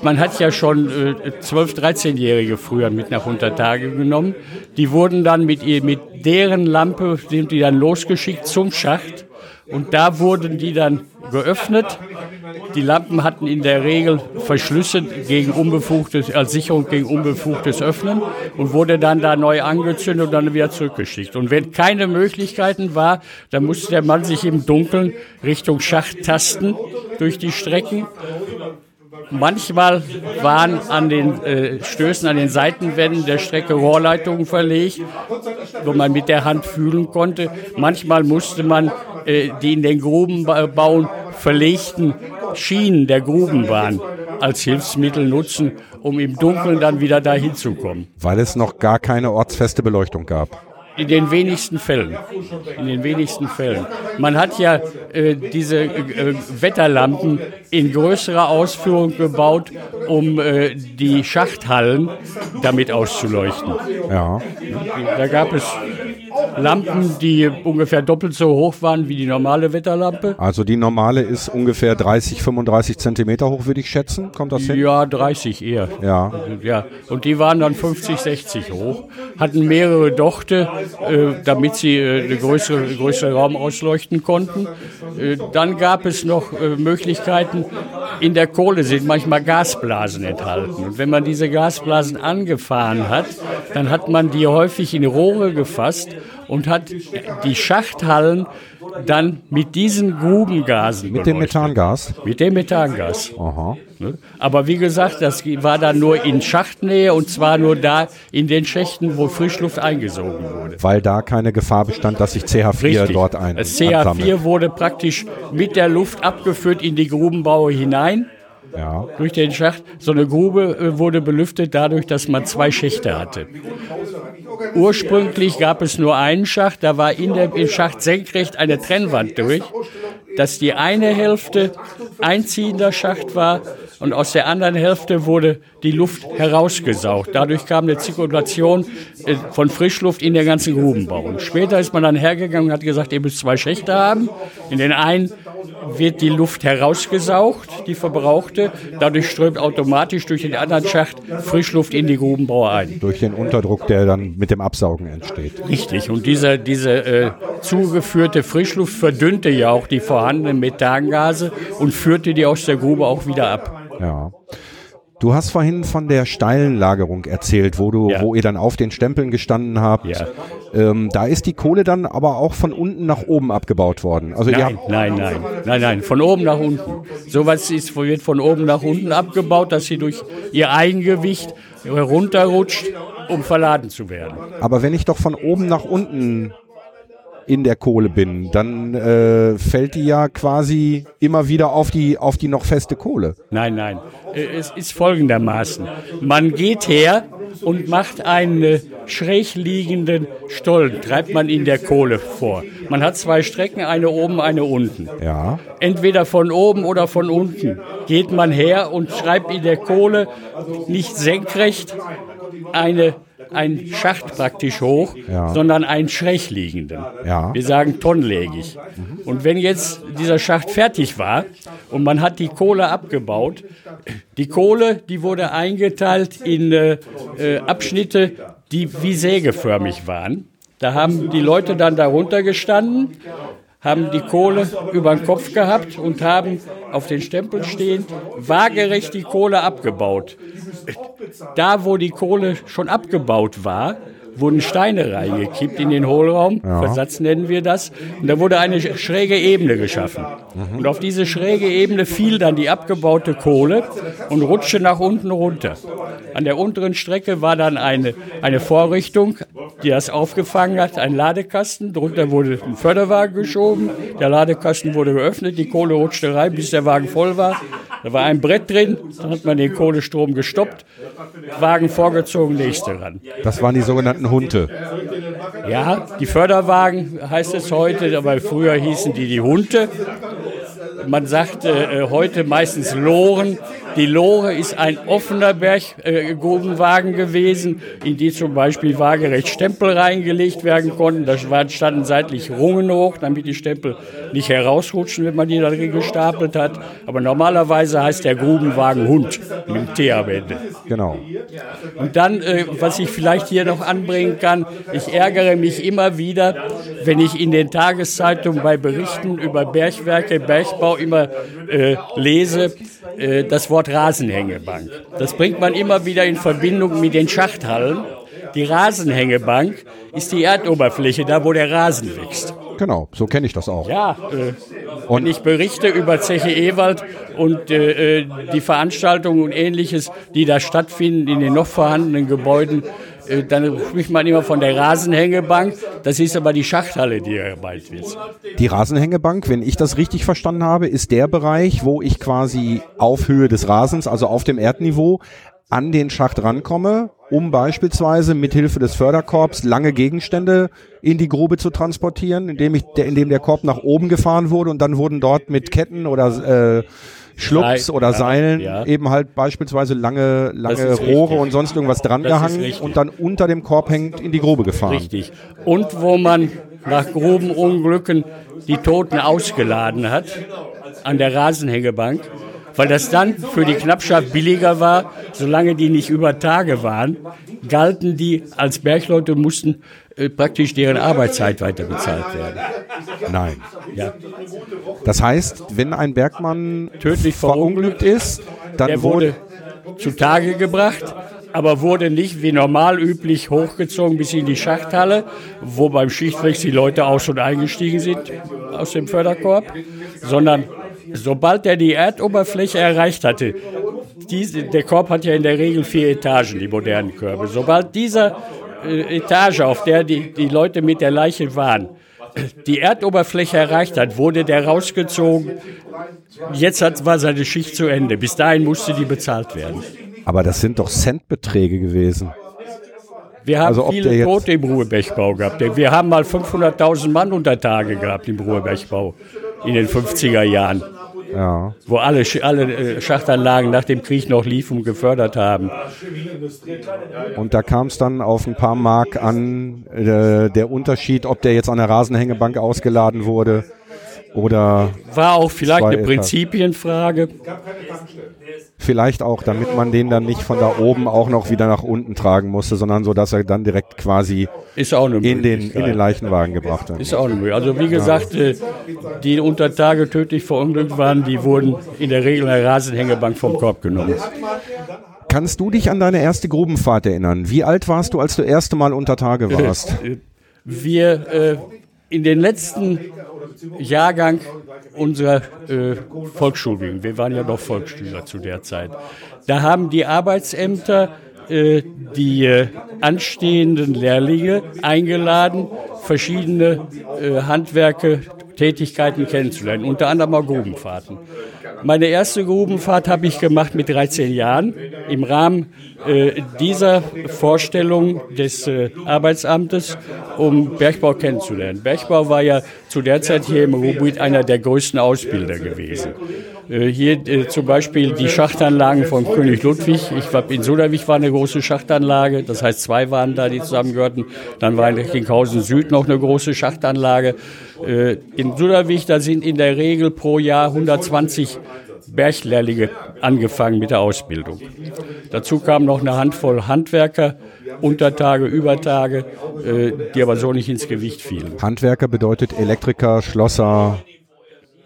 man hat ja schon äh, 12-, 13-Jährige früher mit nach Untertage genommen. Die wurden dann mit, ihr, mit deren Lampe, sind die dann losgeschickt zum Schacht. Und da wurden die dann geöffnet. Die Lampen hatten in der Regel Verschlüsse gegen unbefugtes, als Sicherung gegen unbefugtes Öffnen und wurde dann da neu angezündet und dann wieder zurückgeschickt. Und wenn keine Möglichkeiten war, dann musste der Mann sich im Dunkeln Richtung Schacht tasten durch die Strecken Manchmal waren an den äh, Stößen, an den Seitenwänden der Strecke Rohrleitungen verlegt, wo man mit der Hand fühlen konnte. Manchmal musste man äh, die in den Grubenbauen verlegten Schienen der Grubenbahn als Hilfsmittel nutzen, um im Dunkeln dann wieder dahin zu kommen. Weil es noch gar keine ortsfeste Beleuchtung gab. In den wenigsten Fällen. In den wenigsten Fällen. Man hat ja äh, diese äh, Wetterlampen in größerer Ausführung gebaut, um äh, die Schachthallen damit auszuleuchten. Ja. Da gab es Lampen, die ungefähr doppelt so hoch waren wie die normale Wetterlampe. Also die normale ist ungefähr 30, 35 Zentimeter hoch, würde ich schätzen. Kommt das hin? Ja, 30 eher. Ja. ja. Und die waren dann 50, 60 hoch, hatten mehrere Dochte, äh, damit sie äh, eine größere, größere Raum ausleuchten konnten. Äh, dann gab es noch äh, Möglichkeiten, in der Kohle sind manchmal Gasblasen enthalten. Und wenn man diese Gasblasen angefahren hat, dann hat man die häufig in Rohre gefasst und hat die Schachthallen dann mit diesen Grubengasen. Mit dem Methangas? Mit dem Methangas. Aha. Ne? Aber wie gesagt, das war dann nur in Schachtnähe und zwar nur da in den Schächten, wo Frischluft eingesogen wurde. Weil da keine Gefahr bestand, dass sich CH4 Richtig. dort ein. Das CH4 ansammelt. wurde praktisch mit der Luft abgeführt in die Grubenbaue hinein. Ja. Durch den Schacht. So eine Grube äh, wurde belüftet dadurch, dass man zwei Schächte hatte. Ursprünglich gab es nur einen Schacht, da war in der, Schacht senkrecht eine Trennwand durch, dass die eine Hälfte einziehender Schacht war und aus der anderen Hälfte wurde die Luft herausgesaugt. Dadurch kam eine Zirkulation äh, von Frischluft in den ganzen Grubenbau. Später ist man dann hergegangen und hat gesagt, ihr müsst zwei Schächte haben. In den einen wird die Luft herausgesaugt, die verbrauchte. Dadurch strömt automatisch durch den anderen Schacht Frischluft in die Grubenbauer ein. Durch den Unterdruck, der dann mit dem Absaugen entsteht. Richtig. Und diese, diese äh, zugeführte Frischluft verdünnte ja auch die vorhandenen Methangase und führte die aus der Grube auch wieder ab. Ja. Du hast vorhin von der steilen Lagerung erzählt, wo du, ja. wo ihr dann auf den Stempeln gestanden habt. Ja. Ähm, da ist die Kohle dann aber auch von unten nach oben abgebaut worden. Also nein, nein, nein, nein, nein, von oben nach unten. Sowas ist, wird von oben nach unten abgebaut, dass sie durch ihr Eigengewicht runterrutscht, um verladen zu werden. Aber wenn ich doch von oben nach unten in der Kohle bin, dann äh, fällt die ja quasi immer wieder auf die, auf die noch feste Kohle. Nein, nein. Äh, es ist folgendermaßen. Man geht her und macht einen schräg liegenden Stollen, treibt man in der Kohle vor. Man hat zwei Strecken, eine oben, eine unten. Ja. Entweder von oben oder von unten geht man her und schreibt in der Kohle nicht senkrecht eine ein Schacht praktisch hoch, ja. sondern einen schräg liegenden. Ja. Wir sagen tonnlägig. Mhm. Und wenn jetzt dieser Schacht fertig war und man hat die Kohle abgebaut, die Kohle, die wurde eingeteilt in äh, äh Abschnitte, die wie sägeförmig waren. Da haben die Leute dann darunter gestanden, haben die Kohle über den Kopf gehabt und haben auf den Stempel stehend waagerecht die Kohle abgebaut. Da, wo die Kohle schon abgebaut war, wurden Steine reingekippt in den Hohlraum, ja. Versatz nennen wir das, und da wurde eine schräge Ebene geschaffen. Mhm. Und auf diese schräge Ebene fiel dann die abgebaute Kohle und rutschte nach unten runter. An der unteren Strecke war dann eine, eine Vorrichtung, die das aufgefangen hat, ein Ladekasten. Darunter wurde ein Förderwagen geschoben, der Ladekasten wurde geöffnet, die Kohle rutschte rein, bis der Wagen voll war. Da war ein Brett drin, dann hat man den Kohlestrom gestoppt, Wagen vorgezogen, nächste ran. Das waren die sogenannten Hunte. Ja, die Förderwagen heißt es heute, aber früher hießen die die Hunte. Man sagt äh, heute meistens Loren. Die Lore ist ein offener Berggrubenwagen äh, gewesen, in die zum Beispiel waagerecht Stempel reingelegt werden konnten. Da standen seitlich Rungen hoch, damit die Stempel nicht herausrutschen, wenn man die da drin gestapelt hat. Aber normalerweise heißt der Grubenwagen Hund mit dem T am Ende. Genau. Und dann, äh, was ich vielleicht hier noch anbringen kann, ich ärgere mich immer wieder, wenn ich in den Tageszeitungen bei Berichten über Bergwerke, Bergbau immer äh, lese, äh, das Wort Rasenhängebank. Das bringt man immer wieder in Verbindung mit den Schachthallen. Die Rasenhängebank ist die Erdoberfläche, da wo der Rasen wächst. Genau, so kenne ich das auch. Ja, äh, und ich berichte über Zeche Ewald und äh, äh, die Veranstaltungen und ähnliches, die da stattfinden in den noch vorhandenen Gebäuden. Äh, dann spricht man immer von der Rasenhängebank. Das ist aber die Schachthalle, die gemeint wird. Die Rasenhängebank, wenn ich das richtig verstanden habe, ist der Bereich, wo ich quasi auf Höhe des Rasens, also auf dem Erdniveau, an den Schacht rankomme, um beispielsweise mit Hilfe des Förderkorbs lange Gegenstände in die Grube zu transportieren, indem ich, der, indem der Korb nach oben gefahren wurde und dann wurden dort mit Ketten oder äh, Schlucks oder ja, Seilen ja. eben halt beispielsweise lange, lange Rohre richtig. und sonst irgendwas drangehangen und dann unter dem Korb hängt in die Grube gefahren. Richtig. Und wo man nach groben Unglücken die Toten ausgeladen hat an der Rasenhängebank, weil das dann für die Knappschaft billiger war, solange die nicht über Tage waren, galten die als Bergleute mussten äh, praktisch deren Arbeitszeit weiter bezahlt werden. Nein. Ja. Das heißt, wenn ein Bergmann tödlich verunglückt ist, dann Der wurde zutage gebracht, aber wurde nicht wie normal üblich hochgezogen bis in die Schachthalle, wo beim Schichtwechsel die Leute auch schon eingestiegen sind aus dem Förderkorb, sondern sobald er die Erdoberfläche erreicht hatte, diese, der Korb hat ja in der Regel vier Etagen, die modernen Körbe. Sobald dieser äh, Etage, auf der die, die Leute mit der Leiche waren, die Erdoberfläche erreicht hat, wurde der rausgezogen. Jetzt hat, war seine Schicht zu Ende. Bis dahin musste die bezahlt werden. Aber das sind doch Centbeträge gewesen. Wir haben also viele Tote im Ruhebergbau gehabt. Wir haben mal 500.000 Mann unter Tage gehabt im Ruhebergbau in den 50er Jahren. Ja. Wo alle, alle äh, Schachtanlagen nach dem Krieg noch liefen und gefördert haben. Und da kam es dann auf ein paar Mark an, äh, der Unterschied, ob der jetzt an der Rasenhängebank ausgeladen wurde oder. War auch vielleicht eine Prinzipienfrage. Vielleicht auch, damit man den dann nicht von da oben auch noch wieder nach unten tragen musste, sondern so, dass er dann direkt quasi in, den, in den Leichenwagen gebracht wird. Ist auch eine Möglichkeit. Also wie gesagt, ja. Äh, die unter Tage tödlich verunglückt waren, die wurden in der Regel in der Rasenhängebank vom Korb genommen. Kannst du dich an deine erste Grubenfahrt erinnern? Wie alt warst du, als du erste Mal unter Tage warst? Wir äh, in den letzten Jahrgang unserer äh, Volksschulbildung, wir waren ja noch Volksschüler zu der Zeit, da haben die Arbeitsämter äh, die äh, anstehenden Lehrlinge eingeladen, verschiedene äh, Handwerke, Tätigkeiten kennenzulernen, unter anderem auch Grubenfahrten. Meine erste Grubenfahrt habe ich gemacht mit 13 Jahren im Rahmen äh, dieser Vorstellung des äh, Arbeitsamtes, um Bergbau kennenzulernen. Bergbau war ja zu der Zeit hier im Ruhrgebiet einer der größten Ausbilder gewesen. Äh, hier äh, zum Beispiel die Schachtanlagen von König Ludwig. Ich war in Suderwich war eine große Schachtanlage, das heißt zwei waren da, die zusammengehörten. Dann war in Recklinghausen Süd noch eine große Schachtanlage. Äh, in Suderwich, da sind in der Regel pro Jahr 120 Berglehrlinge angefangen mit der Ausbildung. Dazu kamen noch eine Handvoll Handwerker, Untertage, Übertage, äh, die aber so nicht ins Gewicht fielen. Handwerker bedeutet Elektriker, Schlosser,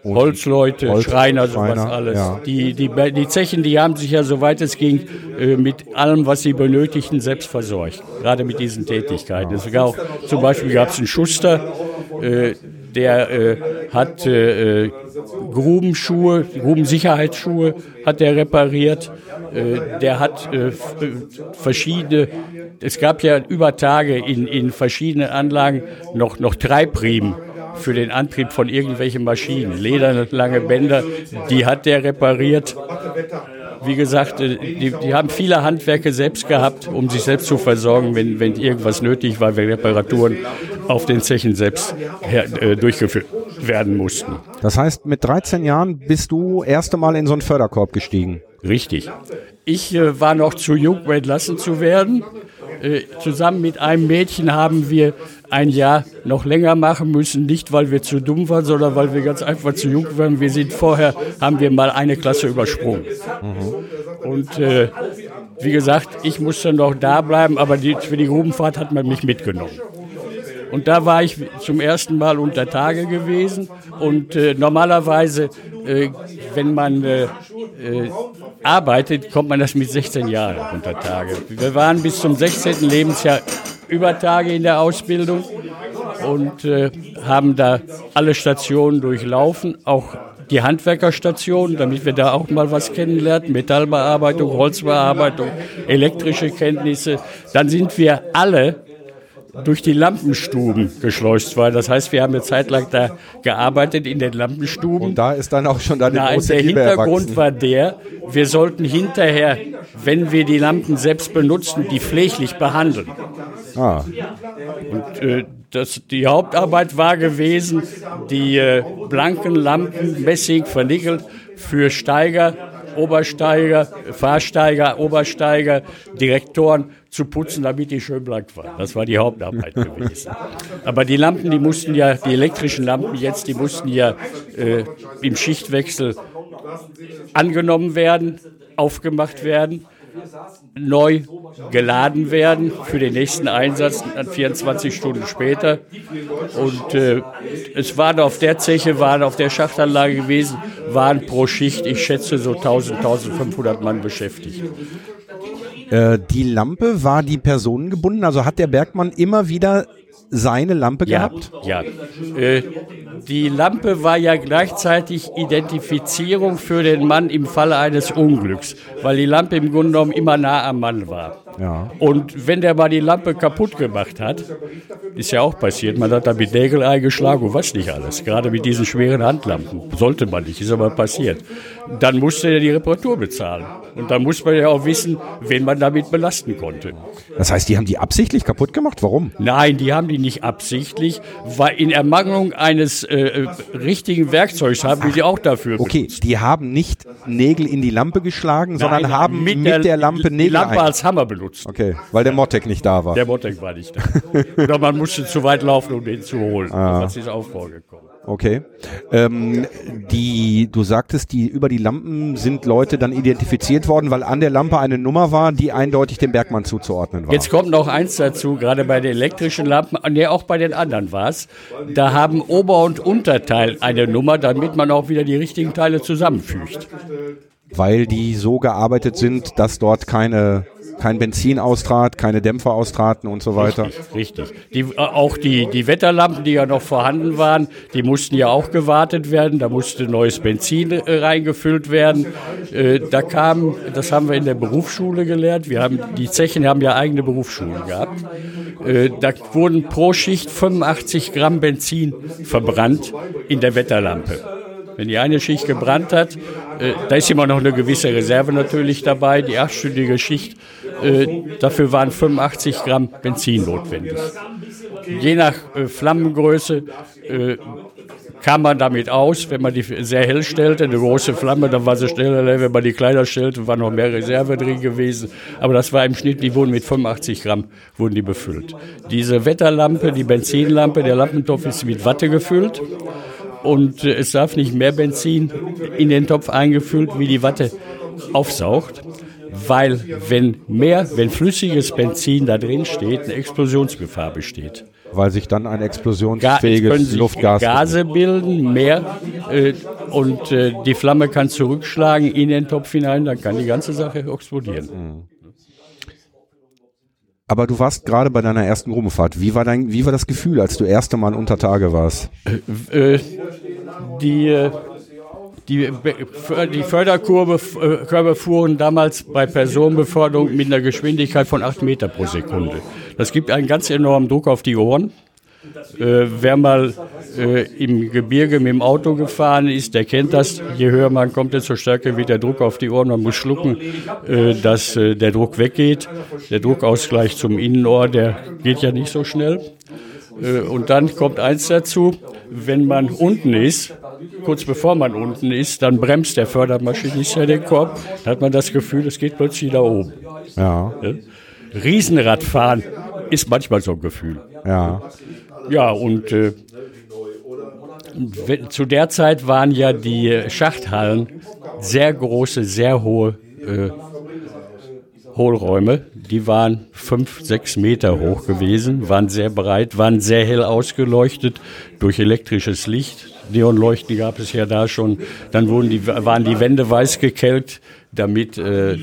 Holzleute, Holz, Schreiner, sowas Schreiner, alles. ja. Die, die, die Zechen, die haben sich ja, soweit es ging, äh, mit allem, was sie benötigten, selbst versorgt. Gerade mit diesen Tätigkeiten. Es gab auch, zum Beispiel gab es einen Schuster, äh, der äh, hat äh, Grubenschuhe, Grubensicherheitsschuhe hat er repariert. Äh, der hat äh, verschiedene, es gab ja über Tage in, in verschiedenen Anlagen noch, noch Treibriemen für den Antrieb von irgendwelchen Maschinen. Lederne lange Bänder, die hat der repariert. Wie gesagt, äh, die, die haben viele Handwerke selbst gehabt, um sich selbst zu versorgen, wenn, wenn irgendwas nötig war, wenn Reparaturen auf den Zechen selbst her, äh, durchgeführt werden mussten. Das heißt, mit 13 Jahren bist du erste Mal in so einen Förderkorb gestiegen. Richtig. Ich äh, war noch zu jung, um entlassen zu werden. Äh, zusammen mit einem Mädchen haben wir ein Jahr noch länger machen müssen, nicht weil wir zu dumm waren, sondern weil wir ganz einfach zu jung waren. Wir sind vorher, haben wir mal eine Klasse übersprungen. Und äh, wie gesagt, ich musste noch da bleiben, aber die, für die Grubenfahrt hat man mich mitgenommen. Und da war ich zum ersten Mal unter Tage gewesen. Und äh, normalerweise, äh, wenn man äh, äh, arbeitet, kommt man das mit 16 Jahren unter Tage. Wir waren bis zum 16. Lebensjahr über Tage in der Ausbildung und äh, haben da alle Stationen durchlaufen, auch die Handwerkerstation, damit wir da auch mal was kennenlernen, Metallbearbeitung, Holzbearbeitung, elektrische Kenntnisse. Dann sind wir alle durch die Lampenstuben geschleust worden. Das heißt, wir haben eine Zeit lang da gearbeitet in den Lampenstuben. Und da ist dann auch schon deine Nein, große der Liebe Hintergrund erwachsen. war der, wir sollten hinterher, wenn wir die Lampen selbst benutzen, die pfleglich behandeln. Ah, Und äh, das, die Hauptarbeit war gewesen, die äh, blanken Lampen, Messing, vernickelt, für Steiger, Obersteiger, Fahrsteiger, Obersteiger, Direktoren zu putzen, damit die schön blank waren. Das war die Hauptarbeit gewesen. Aber die Lampen, die mussten ja, die elektrischen Lampen jetzt, die mussten ja äh, im Schichtwechsel angenommen werden, aufgemacht werden, neu geladen werden für den nächsten Einsatz, dann 24 Stunden später. Und äh, es waren auf der Zeche, waren auf der Schachtanlage gewesen, waren pro Schicht, ich schätze, so 1000, 1500 Mann beschäftigt. äh, die Lampe war die personengebunden, also hat der Bergmann immer wieder seine Lampe gehabt? Ja. Äh, die Lampe war ja gleichzeitig Identifizierung für den Mann im Falle eines Unglücks, weil die Lampe im Grunde genommen immer nah am Mann war. Ja. Und wenn der mal die Lampe kaputt gemacht hat, ist ja auch passiert, man hat da mit Nägel eingeschlagen und was nicht alles. Gerade mit diesen schweren Handlampen. Sollte man nicht, ist aber passiert. Dann musste er die Reparatur bezahlen. Und dann muss man ja auch wissen, wen man damit belasten konnte. Das heißt, die haben die absichtlich kaputt gemacht? Warum? Nein, die haben die nicht absichtlich, weil in Ermangelung eines äh, äh, richtigen Werkzeugs haben wir die auch dafür Okay, benutzt. die haben nicht Nägel in die Lampe geschlagen, sondern Nein, haben mit, der, Lampe die Nägel Lampe ein. als Hammer benutzt. Okay, weil der Mottek nicht da war. Der Mottek war nicht da. Oder man musste zu weit laufen, um den zu holen. Ah. Das ist auch vorgekommen. Okay. Ähm, die, du sagtest, die über die Lampen sind Leute dann identifiziert worden, weil an der Lampe eine Nummer war, die eindeutig dem Bergmann zuzuordnen war. Jetzt kommt noch eins dazu, gerade bei den elektrischen Lampen, nee, auch bei den anderen war es. Da haben Ober- und Unterteil eine Nummer, damit man auch wieder die richtigen Teile zusammenfügt. weil die so gearbeitet sind, dass dort keine, kein Benzin austrat, keine Dämpfer austraten und so weiter. Richtig. Die, äh, auch die, die Wetterlampen, die ja noch vorhanden waren, die mussten ja auch gewartet werden. Da musste neues Benzin äh, reingefüllt werden. Äh, da kam, das haben wir in der Berufsschule gelernt. Wir haben, die Zechen haben ja eigene Berufsschulen gehabt. Äh, da wurden pro Schicht 85 Gramm Benzin verbrannt in der Wetterlampe. Wenn die eine Schicht gebrannt hat, äh, da ist immer noch eine gewisse Reserve natürlich dabei, die achtstündige Schicht, äh, dafür waren 85 Gramm Benzin notwendig. Je nach äh, Flammengröße äh, kam man damit aus, wenn man die sehr hell stellte, eine große Flamme, dann war sie schneller leer, wenn man die kleiner stellte, war noch mehr Reserve drin gewesen. Aber das war im Schnitt, die wurden mit 85 Gramm wurden die befüllt. Diese Wetterlampe, die Benzinlampe, der Lampentopf ist mit Watte gefüllt und äh, es darf nicht mehr Benzin in den Topf eingefüllt, wie die Watte aufsaugt, weil wenn mehr, wenn flüssiges Benzin da drin steht, eine Explosionsgefahr besteht. Weil sich dann ein explosionsfähiges Ga Luftgas Gase bilden, mehr äh, und äh, die Flamme kann zurückschlagen in den Topf hinein, dann kann die ganze Sache explodieren. Mhm. Aber du warst gerade bei deiner ersten Grubenfahrt. Wie war dein, wie war das Gefühl, als du erste Mal unter Tage warst? Äh, äh die, äh, die, die Förderkurve Körbe fuhren damals bei Personenbeförderung mit einer Geschwindigkeit von 8 Meter pro Sekunde. Das gibt einen ganz enormen Druck auf die Ohren. Äh, wer mal äh, im Gebirge mit dem Auto gefahren ist, der kennt das. Je höher man kommt, desto stärker wird der Druck auf die Ohren. Man muss schlucken, äh, dass äh, der Druck weggeht. Der Druckausgleich zum Innenohr, der geht ja nicht so schnell. Äh, und dann kommt eins dazu, wenn man unten ist, kurz bevor man unten ist, dann bremst der Fördermaschinist ja den Korb. Dann hat man das Gefühl, es geht plötzlich da oben. Ja. Riesenradfahren ist manchmal so ein Gefühl. Ja. Ja, und äh, zu der Zeit waren ja die Schachthallen sehr große, sehr hohe äh, Hohlräume. Die waren fünf, sechs Meter hoch gewesen, waren sehr breit, waren sehr hell ausgeleuchtet durch elektrisches Licht. Neonleuchten gab es ja da schon. Dann wurden die, waren die Wände weiß gekelkt, damit äh,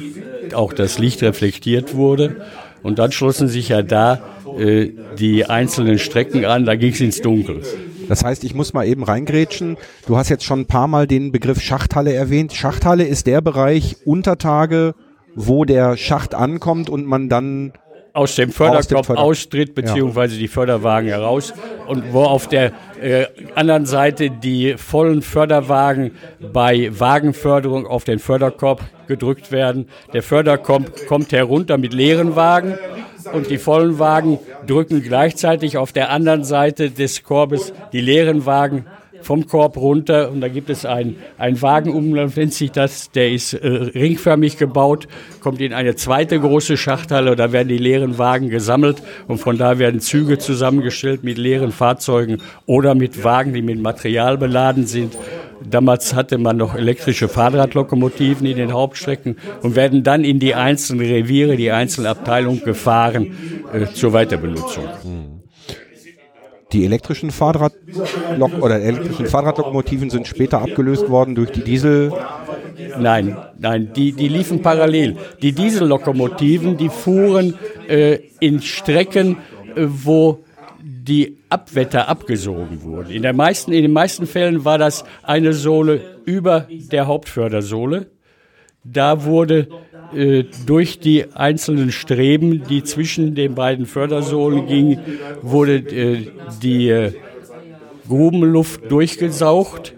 auch das Licht reflektiert wurde. Und dann schlossen sich ja da äh, die einzelnen Strecken an, da ging es ins Dunkel. Das heißt, ich muss mal eben reingrätschen. Du hast jetzt schon ein paar Mal den Begriff Schachthalle erwähnt. Schachthalle ist der Bereich unter Tage, wo der Schacht ankommt und man dann aus dem Förderkopf Förder austritt, beziehungsweise ja. die Förderwagen heraus und wo auf der äh, anderen Seite die vollen Förderwagen bei Wagenförderung auf den Förderkorb gedrückt werden. Der Förderkorb kommt herunter mit leeren Wagen und die vollen Wagen drücken gleichzeitig auf der anderen Seite des Korbes die leeren Wagen vom Korb runter. Und da gibt es einen, einen Wagenumlauf, nennt sich das, der ist äh, ringförmig gebaut, kommt in eine zweite große Schachthalle, da werden die leeren Wagen gesammelt und von da werden Züge zusammengestellt mit leeren Fahrzeugen oder mit Wagen, die mit Material beladen sind. Damals hatte man noch elektrische Fahrradlokomotiven in den Hauptstrecken und werden dann in die einzelnen Reviere, die einzelnen Abteilungen gefahren äh, zur Weiterbenutzung. Die elektrischen Fahrradlok oder elektrischen Fahrradlokomotiven sind später abgelöst worden durch die Diesel. Nein, nein, die, die liefen parallel. Die Diesellokomotiven, die fuhren äh, in Strecken, äh, wo die Abwetter abgesogen wurden. In, der meisten, in den meisten Fällen war das eine Sohle über der Hauptfördersohle. Da wurde äh, durch die einzelnen Streben, die zwischen den beiden Fördersohlen gingen, wurde äh, die äh, Grubenluft durchgesaugt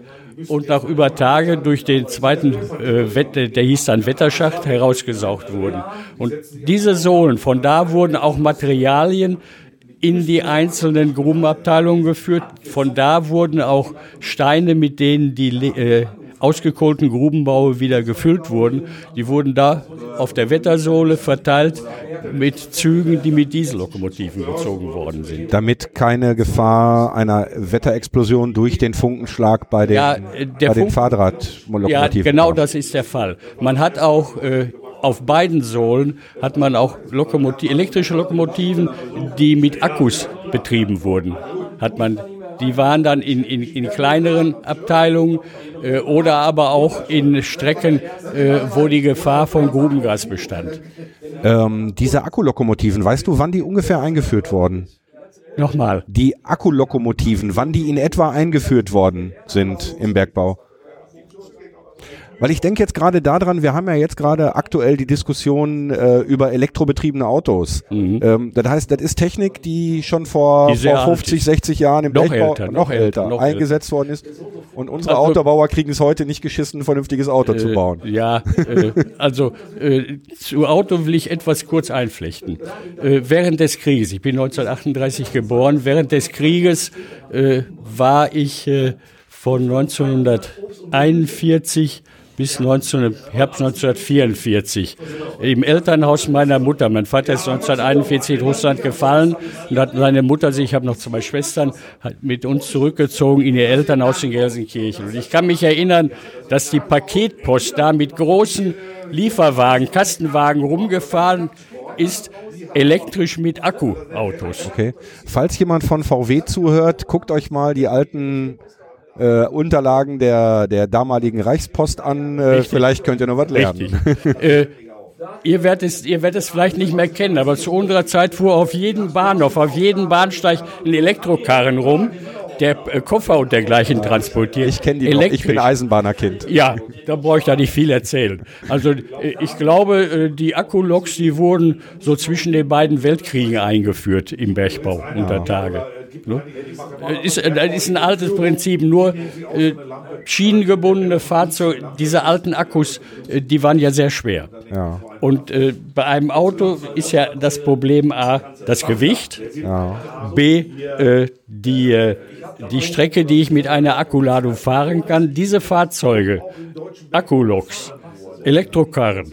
und nach über Tage durch den zweiten äh, Wette, der hieß dann Wetterschacht, herausgesaugt wurden. Und diese Sohlen, von da wurden auch Materialien in die einzelnen Grubenabteilungen geführt. Von da wurden auch Steine, mit denen die äh, ausgekohlten Grubenbaue wieder gefüllt wurden. Die wurden da auf der Wettersohle verteilt mit Zügen, die mit Diesellokomotiven gezogen worden sind. Damit keine Gefahr einer Wetterexplosion durch den Funkenschlag bei den, ja, äh, bei den Fahrradlokomotiven Ja, genau das ist der Fall. Man hat auch äh, auf beiden Sohlen hat man auch Lokomotiv elektrische Lokomotiven, die mit Akkus betrieben wurden. Hat man die waren dann in, in, in kleineren Abteilungen äh, oder aber auch in Strecken, äh, wo die Gefahr von Grubengas bestand. Ähm, diese Akkulokomotiven, weißt du, wann die ungefähr eingeführt wurden? Nochmal. Die Akkulokomotiven, wann die in etwa eingeführt worden sind im Bergbau? Weil ich denke jetzt gerade daran, wir haben ja jetzt gerade aktuell die Diskussion äh, über elektrobetriebene Autos. Mhm. Ähm, das heißt, das ist Technik, die schon vor, die vor 50, 60 Jahren im noch Bergbau älter, noch älter, noch eingesetzt älter. worden ist. Und unsere also, Autobauer kriegen es heute nicht geschissen, ein vernünftiges Auto äh, zu bauen. Ja, äh, also äh, zu Auto will ich etwas kurz einflechten. Äh, während des Krieges, ich bin 1938 geboren, während des Krieges äh, war ich von 1941 bis 19, Herbst 1944 im Elternhaus meiner Mutter. Mein Vater ist 1941 in Russland gefallen und hat seine Mutter ich habe noch zwei Schwestern, hat mit uns zurückgezogen in ihr Elternhaus in Gelsenkirchen. Und ich kann mich erinnern, dass die Paketpost da mit großen Lieferwagen, Kastenwagen rumgefahren ist, elektrisch mit Akkuautos. Okay. Falls jemand von VW zuhört, guckt euch mal die alten äh, Unterlagen der, der damaligen Reichspost an. Äh, vielleicht könnt ihr noch was lernen. äh, ihr, werdet es, ihr werdet es vielleicht nicht mehr kennen, aber zu unserer Zeit fuhr auf jedem Bahnhof, auf jedem Bahnsteig ein Elektrokarren rum der äh, Koffer und dergleichen transportiert. Ich kenne die noch. Ich bin Eisenbahnerkind. Ja, da brauche ich da nicht viel erzählen. Also äh, ich glaube, die Akkuloks, die wurden so zwischen den beiden Weltkriegen eingeführt im Bergbau unter Tage. Ne? Ist, das ist ein altes Prinzip, nur äh, schienengebundene Fahrzeuge, diese alten Akkus, äh, die waren ja sehr schwer. Ja. Und äh, bei einem Auto ist ja das Problem A, das Gewicht, ja. B, die die Strecke, die ich mit einer Akkuladung fahren kann, diese Fahrzeuge, Akkuloks, Elektrokarren,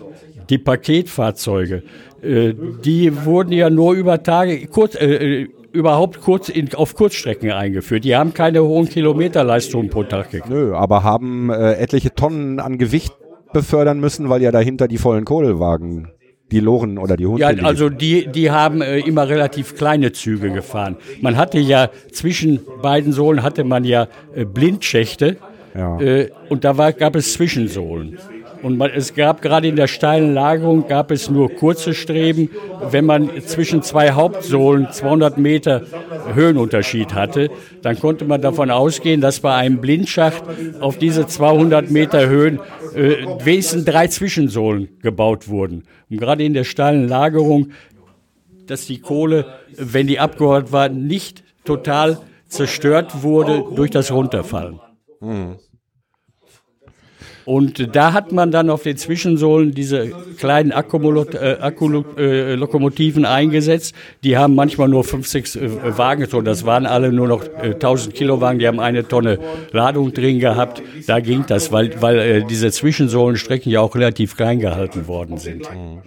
die Paketfahrzeuge, äh, die wurden ja nur über Tage, kurz, äh, äh, überhaupt kurz in, auf Kurzstrecken eingeführt. Die haben keine hohen Kilometerleistungen pro Tag gekriegt. Nö, aber haben äh, etliche Tonnen an Gewicht befördern müssen, weil ja dahinter die vollen Kohlewagen die Loren oder die Hunde. Ja, also die, die haben äh, immer relativ kleine Züge gefahren. Man hatte ja zwischen beiden Sohlen hatte man ja äh, Blindschächte ja. Äh, und da war, gab es Zwischensohlen. Und man, es gab gerade in der steilen Lagerung gab es nur kurze Streben. Wenn man zwischen zwei Hauptsohlen 200 Meter Höhenunterschied hatte, dann konnte man davon ausgehen, dass bei einem Blindschacht auf diese 200 Meter Höhen äh, wenigstens drei Zwischensohlen gebaut wurden. Und gerade in der steilen Lagerung, dass die Kohle, wenn die abgeholt war, nicht total zerstört wurde durch das Runterfallen. Mhm. Und da hat man dann auf den Zwischensohlen diese kleinen Akkumulokomotiven äh, eingesetzt. Die haben manchmal nur fünf, sechs äh, Wagen. So, das waren alle nur noch äh, 1000 Kilo Wagen. Die haben eine Tonne Ladung drin gehabt. Da ging das, weil, weil äh, diese Zwischensohlenstrecken ja auch relativ klein gehalten worden sind. Mhm.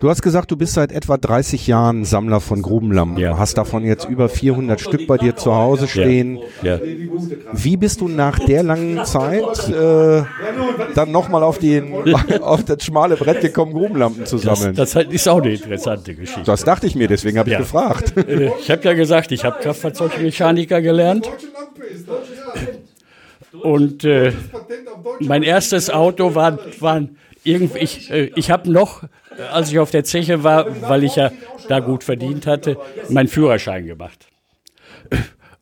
Du hast gesagt, du bist seit etwa 30 Jahren Sammler von Grubenlampen. Ja. Hast davon jetzt über 400 Stück bei dir zu Hause stehen. Ja. Ja. Wie bist du nach der langen Zeit äh, dann nochmal auf, auf das schmale Brett gekommen, Grubenlampen zu sammeln? Das, das ist auch eine interessante Geschichte. Das dachte ich mir, deswegen habe ich gefragt. Äh, ich habe ja gesagt, ich habe Kraftfahrzeugmechaniker gelernt. Und äh, mein erstes Auto war, war irgendwie, ich, äh, ich habe noch als ich auf der Zeche war, weil ich ja da gut verdient hatte, meinen Führerschein gemacht.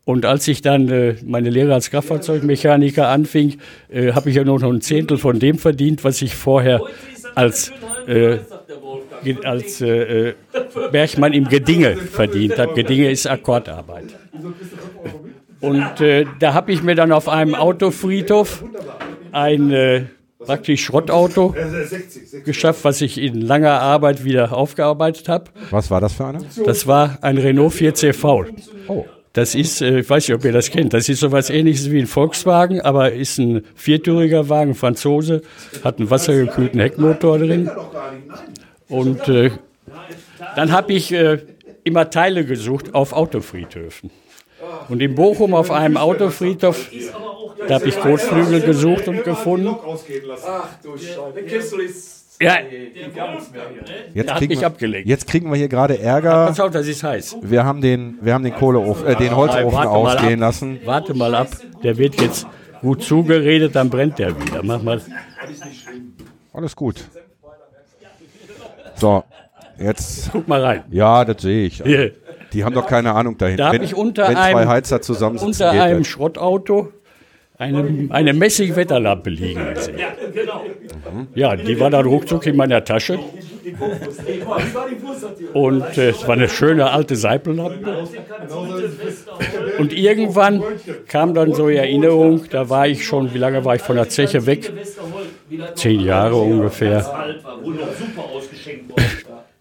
Und als ich dann äh, meine Lehre als Kraftfahrzeugmechaniker anfing, äh, habe ich ja nur noch ein Zehntel von dem verdient, was ich vorher als, äh, als äh, äh, Bergmann im Gedinge verdient habe. Gedinge ist Akkordarbeit. Und äh, da habe ich mir dann auf einem Autofriedhof ein praktisch Schrottauto geschafft, was ich in langer Arbeit wieder aufgearbeitet habe. Was war das für eine? Das war ein Renault 4CV. Oh. Das ist, äh, ich weiß nicht, ob ihr das kennt, das ist sowas ähnliches wie ein Volkswagen, aber ist ein viertüriger Wagen, Franzose, hat einen wassergekühlten Heckmotor drin. Und äh, dann habe ich äh, immer Teile gesucht auf Autofriedhöfen. Und in Bochum auf einem Autofriedhof da habe ich Kotflügel gesucht und gefunden. Ach du Scheiße. Ja, jetzt kriegen, ich abgelegt. jetzt kriegen wir hier gerade Ärger. Pass auf, das ist heiß. Wir haben den, wir haben den Kohleofen, äh, den Holzofen warte ausgehen lassen. Warte mal ab, der wird jetzt gut zugeredet, dann brennt der wieder. Mach mal. Alles gut. So, jetzt. Guck mal rein. Ja, das sehe ich. Die haben doch keine Ahnung dahinter. Da habe ich unter wenn einem, zwei Heizer zusammen unter einem Schrottauto eine, eine Messing-Wetterlampe liegen gesehen. Ja, die war dann ruckzuck in meiner Tasche. Und äh, es war eine schöne alte Seipellampe. Und irgendwann kam dann so Erinnerung, da war ich schon, wie lange war ich von der Zeche weg? Zehn Jahre ungefähr.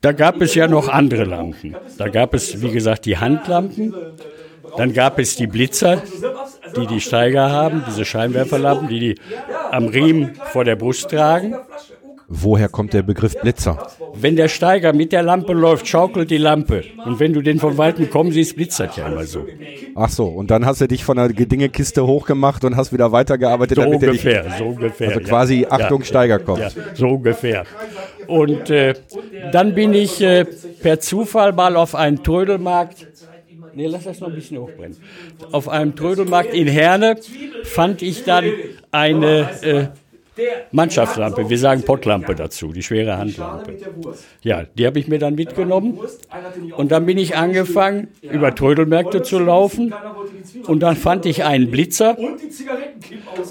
Da gab es ja noch andere Lampen. Da gab es, wie gesagt, die Handlampen Dann gab es die Blitzer, die die Steiger haben, diese Scheinwerferlampen, die die am Riemen vor der Brust tragen. Woher kommt der Begriff Blitzer? Wenn der Steiger mit der Lampe läuft, schaukelt die Lampe. Und wenn du den von Weitem kommen siehst, blitzert ja immer so. Ach so, und dann hast du dich von der Gedingekiste hochgemacht und hast wieder weitergearbeitet. So damit ungefähr, so ungefähr. Also ja. quasi Achtung, Ja. Steiger kommt. Ja, so ungefähr. Und äh, dann bin ich äh, per Zufall mal auf einen Trödelmarkt. Nee, lass das noch ein bisschen hochbrennen. Auf einem Trödelmarkt in Herne fand ich dann eine äh, Mannschaftslampe. Wir sagen Pottlampe dazu, die schwere Handlampe. Ja, die habe ich mir dann mitgenommen. Und dann bin ich angefangen, über Trödelmärkte zu laufen. Und dann fand ich einen Blitzer.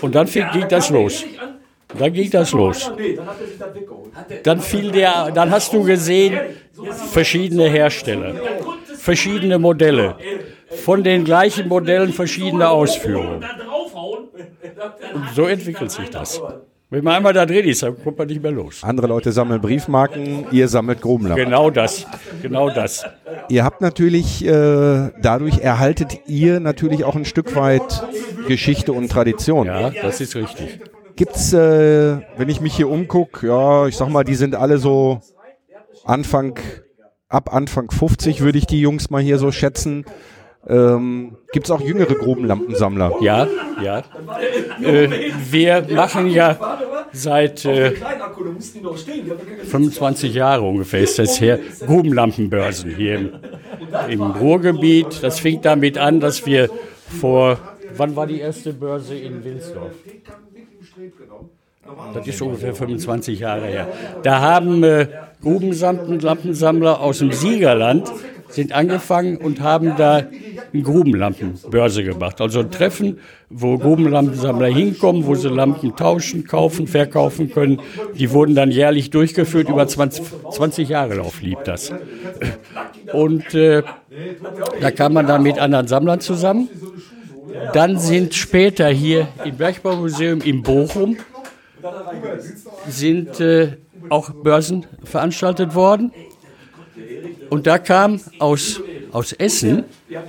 Und dann ging das los. Dann ging das los. Dann fiel der, dann hast du gesehen, verschiedene Hersteller, verschiedene Modelle, von den gleichen Modellen verschiedene Ausführungen. Und so entwickelt sich das. Wenn man einmal da drin ist, dann kommt man nicht mehr los. Andere Leute sammeln Briefmarken, ihr sammelt Grubenlampen. Genau das, genau das. Ihr habt natürlich, äh, dadurch erhaltet ihr natürlich auch ein Stück weit Geschichte und Tradition. Ja, das ist richtig. Gibt's, äh, wenn ich mich hier umgucke, ja, ich sag mal, die sind alle so Anfang, ab Anfang 50 würde ich die Jungs mal hier so schätzen. Ähm, Gibt es auch jüngere Grubenlampensammler? Ja, ja. Äh, wir machen ja seit äh, 25 Jahren ungefähr ist das her, Grubenlampenbörsen hier im, im Ruhrgebiet. Das fing damit an, dass wir vor, wann war die erste Börse in Wilsdorf? Das ist ungefähr 25 Jahre her. Da haben äh, Grubenlampensammler aus dem Siegerland sind angefangen und haben da eine Grubenlampenbörse gemacht. Also ein Treffen, wo Grubenlampensammler hinkommen, wo sie Lampen tauschen, kaufen, verkaufen können. Die wurden dann jährlich durchgeführt, über 20, 20 Jahre Lauf lieb das. Und äh, da kam man dann mit anderen Sammlern zusammen. Dann sind später hier im Bergbaumuseum in Bochum sind äh, auch Börsen veranstaltet worden. Und da kam aus, aus Essen,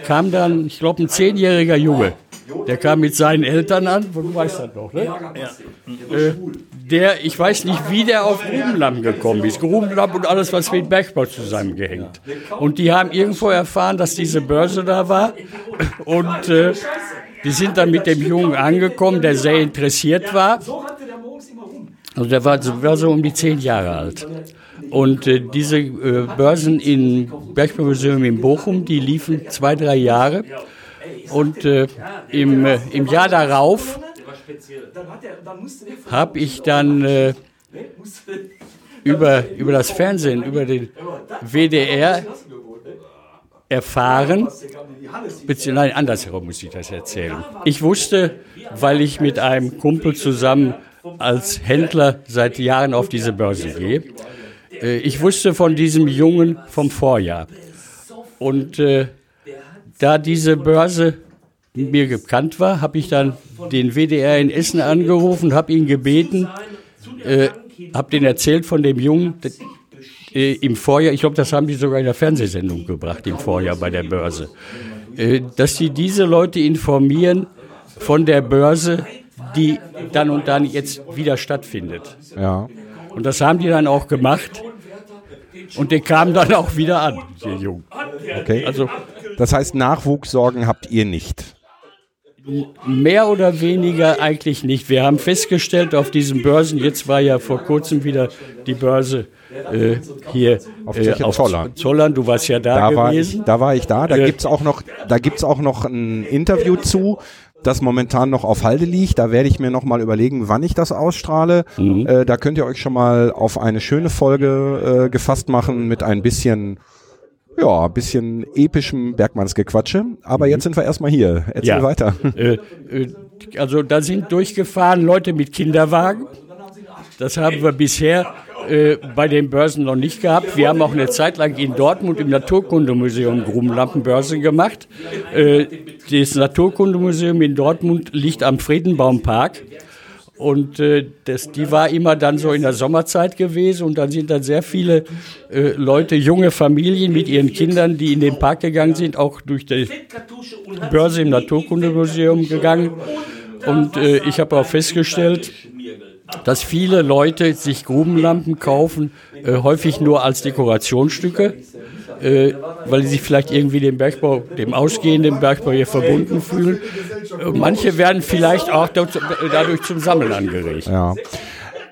kam dann, ich glaube, ein zehnjähriger Junge. Der kam mit seinen Eltern an, du weißt das noch, ne? Äh, der, ich weiß nicht, wie der auf Grubenlampen gekommen ist. Grubenlampen und alles, was mit Bergbau zusammengehängt. Und die haben irgendwo erfahren, dass diese Börse da war. Und äh, die sind dann mit dem Jungen angekommen, der sehr interessiert war. Also der war, war so um die zehn Jahre alt. Und äh, diese äh, Börsen im Bergbaumuseum in Bochum, die liefen zwei, drei Jahre. Und äh, im, äh, im Jahr darauf habe ich dann äh, über, über das Fernsehen, über den WDR erfahren, beziehungsweise nein, andersherum muss ich das erzählen. Ich wusste, weil ich mit einem Kumpel zusammen als Händler seit Jahren auf diese Börse gehe, ich wusste von diesem Jungen vom Vorjahr. Und äh, da diese Börse mir bekannt war, habe ich dann den WDR in Essen angerufen, habe ihn gebeten, äh, habe den erzählt von dem Jungen äh, im Vorjahr, ich glaube, das haben die sogar in der Fernsehsendung gebracht, im Vorjahr bei der Börse, äh, dass sie diese Leute informieren von der Börse, die dann und dann jetzt wieder stattfindet. Ja. Und das haben die dann auch gemacht. Und der kam dann auch wieder an, der Junge. Okay. Also Das heißt, Nachwuchssorgen habt ihr nicht. mehr oder weniger eigentlich nicht. Wir haben festgestellt auf diesen Börsen, jetzt war ja vor kurzem wieder die Börse äh, hier Auf äh, Tschechozollern. Zollern. Du warst ja da, Da war ich, gewesen. da war ich da. Da Äh, auch noch, da gibt's auch noch ein Interview zu, das momentan noch auf Halde liegt. Da werde ich mir noch mal überlegen, wann ich das ausstrahle. Mhm. Äh, da könnt ihr euch schon mal auf eine schöne Folge äh, gefasst machen mit ein bisschen, ja, ein bisschen epischem Bergmannsgequatsche. Aber jetzt sind wir erstmal hier. Erzähl Mhm. Ja. weiter. Äh, äh, also da sind durchgefahren Leute mit Kinderwagen. Das haben wir bisher äh, bei den Börsen noch nicht gehabt. Wir haben auch eine Zeit lang in Dortmund im Naturkundemuseum Grubenlampenbörsen gemacht. Äh, das Naturkundemuseum in Dortmund liegt am Friedenbaumpark. Und äh, das, die war immer dann so in der Sommerzeit gewesen und dann sind dann sehr viele äh, Leute, junge Familien mit ihren Kindern, die in den Park gegangen sind, auch durch die Börse im Naturkundemuseum gegangen. Und äh, ich habe auch festgestellt, dass viele Leute sich Grubenlampen kaufen, äh, häufig nur als Dekorationsstücke äh, weil sie sich vielleicht irgendwie dem Bergbau, dem ausgehenden Bergbau hier verbunden fühlen. Äh, manche werden vielleicht auch dadurch zum Sammeln angeregt. Ja.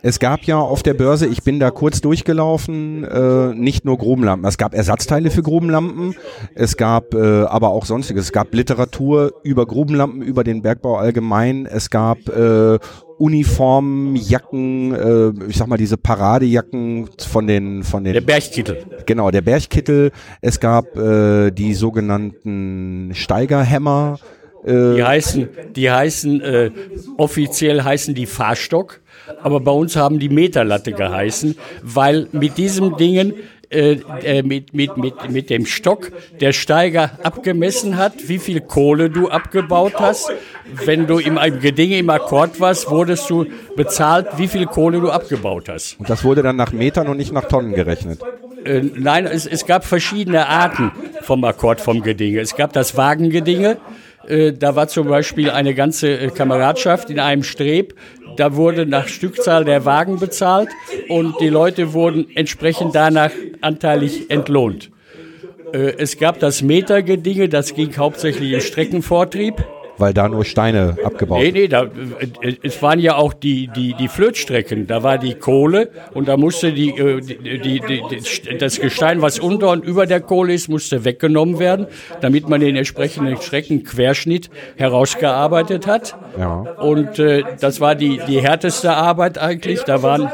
Es gab ja auf der Börse, ich bin da kurz durchgelaufen, äh, nicht nur Grubenlampen. Es gab Ersatzteile für Grubenlampen, es gab äh, aber auch sonstiges. Es gab Literatur über Grubenlampen, über den Bergbau allgemein. Es gab äh, Uniformen, Jacken, äh, ich sag mal diese Paradejacken von den von den der Bergkittel. Genau, der Bergkittel. Es gab äh, die sogenannten Steigerhämmer. Äh, die heißen, die heißen äh, offiziell heißen die Fahrstock aber bei uns haben die Meterlatte geheißen, weil mit diesem Dingen äh, äh, mit, mit, mit, mit dem Stock der Steiger abgemessen hat, wie viel Kohle du abgebaut hast. Wenn du im Gedinge im Akkord warst, wurdest du bezahlt, wie viel Kohle du abgebaut hast. Und das wurde dann nach Metern und nicht nach Tonnen gerechnet? Äh, nein, es, es gab verschiedene Arten vom Akkord vom Gedinge. Es gab das Wagengedinge. Äh, da war zum Beispiel eine ganze äh, Kameradschaft in einem Streb, da wurde nach Stückzahl der Wagen bezahlt und die Leute wurden entsprechend danach anteilig entlohnt. Äh, es gab das Metergedinge, das ging hauptsächlich im Streckenvortrieb weil da nur Steine abgebaut Nee, nee, da, äh, es waren ja auch die, die, die Flötstrecken. Da war die Kohle und da musste die, äh, die, die, die, das Gestein, was unter und über der Kohle ist, musste weggenommen werden, damit man den entsprechenden Streckenquerschnitt herausgearbeitet hat. Ja. Und äh, das war die, die härteste Arbeit eigentlich. Da waren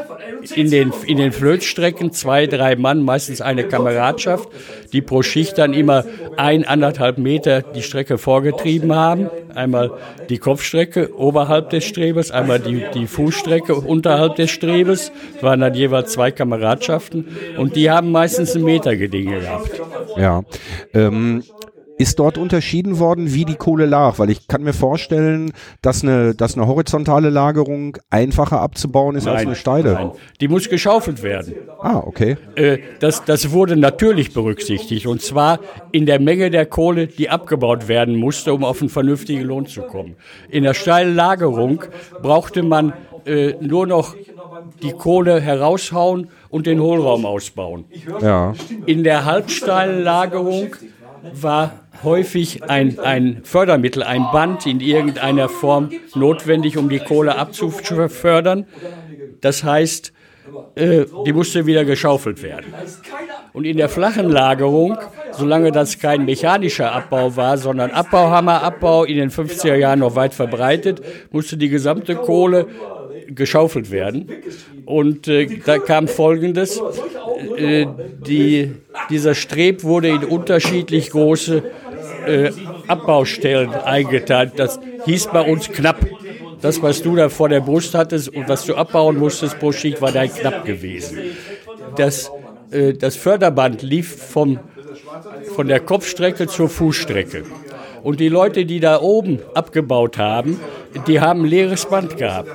in den, in den Flötstrecken zwei, drei Mann, meistens eine Kameradschaft, die pro Schicht dann immer ein, anderthalb Meter die Strecke vorgetrieben haben. Einmal die Kopfstrecke oberhalb des Strebes, einmal die, die Fußstrecke unterhalb des Strebes. Das waren dann jeweils zwei Kameradschaften und die haben meistens einen Meter Gedinge gehabt. Ja. Ähm, ist dort unterschieden worden, wie die Kohle lag? Weil ich kann mir vorstellen, dass eine, dass eine horizontale Lagerung einfacher abzubauen ist nein, als eine steile. Nein, die muss geschaufelt werden. Ah, okay. Äh, das, das wurde natürlich berücksichtigt und zwar in der Menge der Kohle, die abgebaut werden musste, um auf einen vernünftigen Lohn zu kommen. In der steilen Lagerung brauchte man äh, nur noch die Kohle heraushauen und den Hohlraum ausbauen. Ja. In der halbsteilen Lagerung war häufig ein, ein Fördermittel, ein Band in irgendeiner Form notwendig, um die Kohle abzufördern. Das heißt, äh, die musste wieder geschaufelt werden. Und in der flachen Lagerung, solange das kein mechanischer Abbau war, sondern Abbauhammerabbau in den 50er Jahren noch weit verbreitet, musste die gesamte Kohle geschaufelt werden. Und äh, da kam Folgendes. Äh, die, dieser Streb wurde in unterschiedlich große äh, Abbaustellen eingeteilt. Das hieß bei uns knapp. Das, was du da vor der Brust hattest und was du abbauen musstest pro Schicht, war dein knapp gewesen. Das, äh, das Förderband lief vom, von der Kopfstrecke zur Fußstrecke. Und die Leute, die da oben abgebaut haben, die haben ein leeres Band gehabt.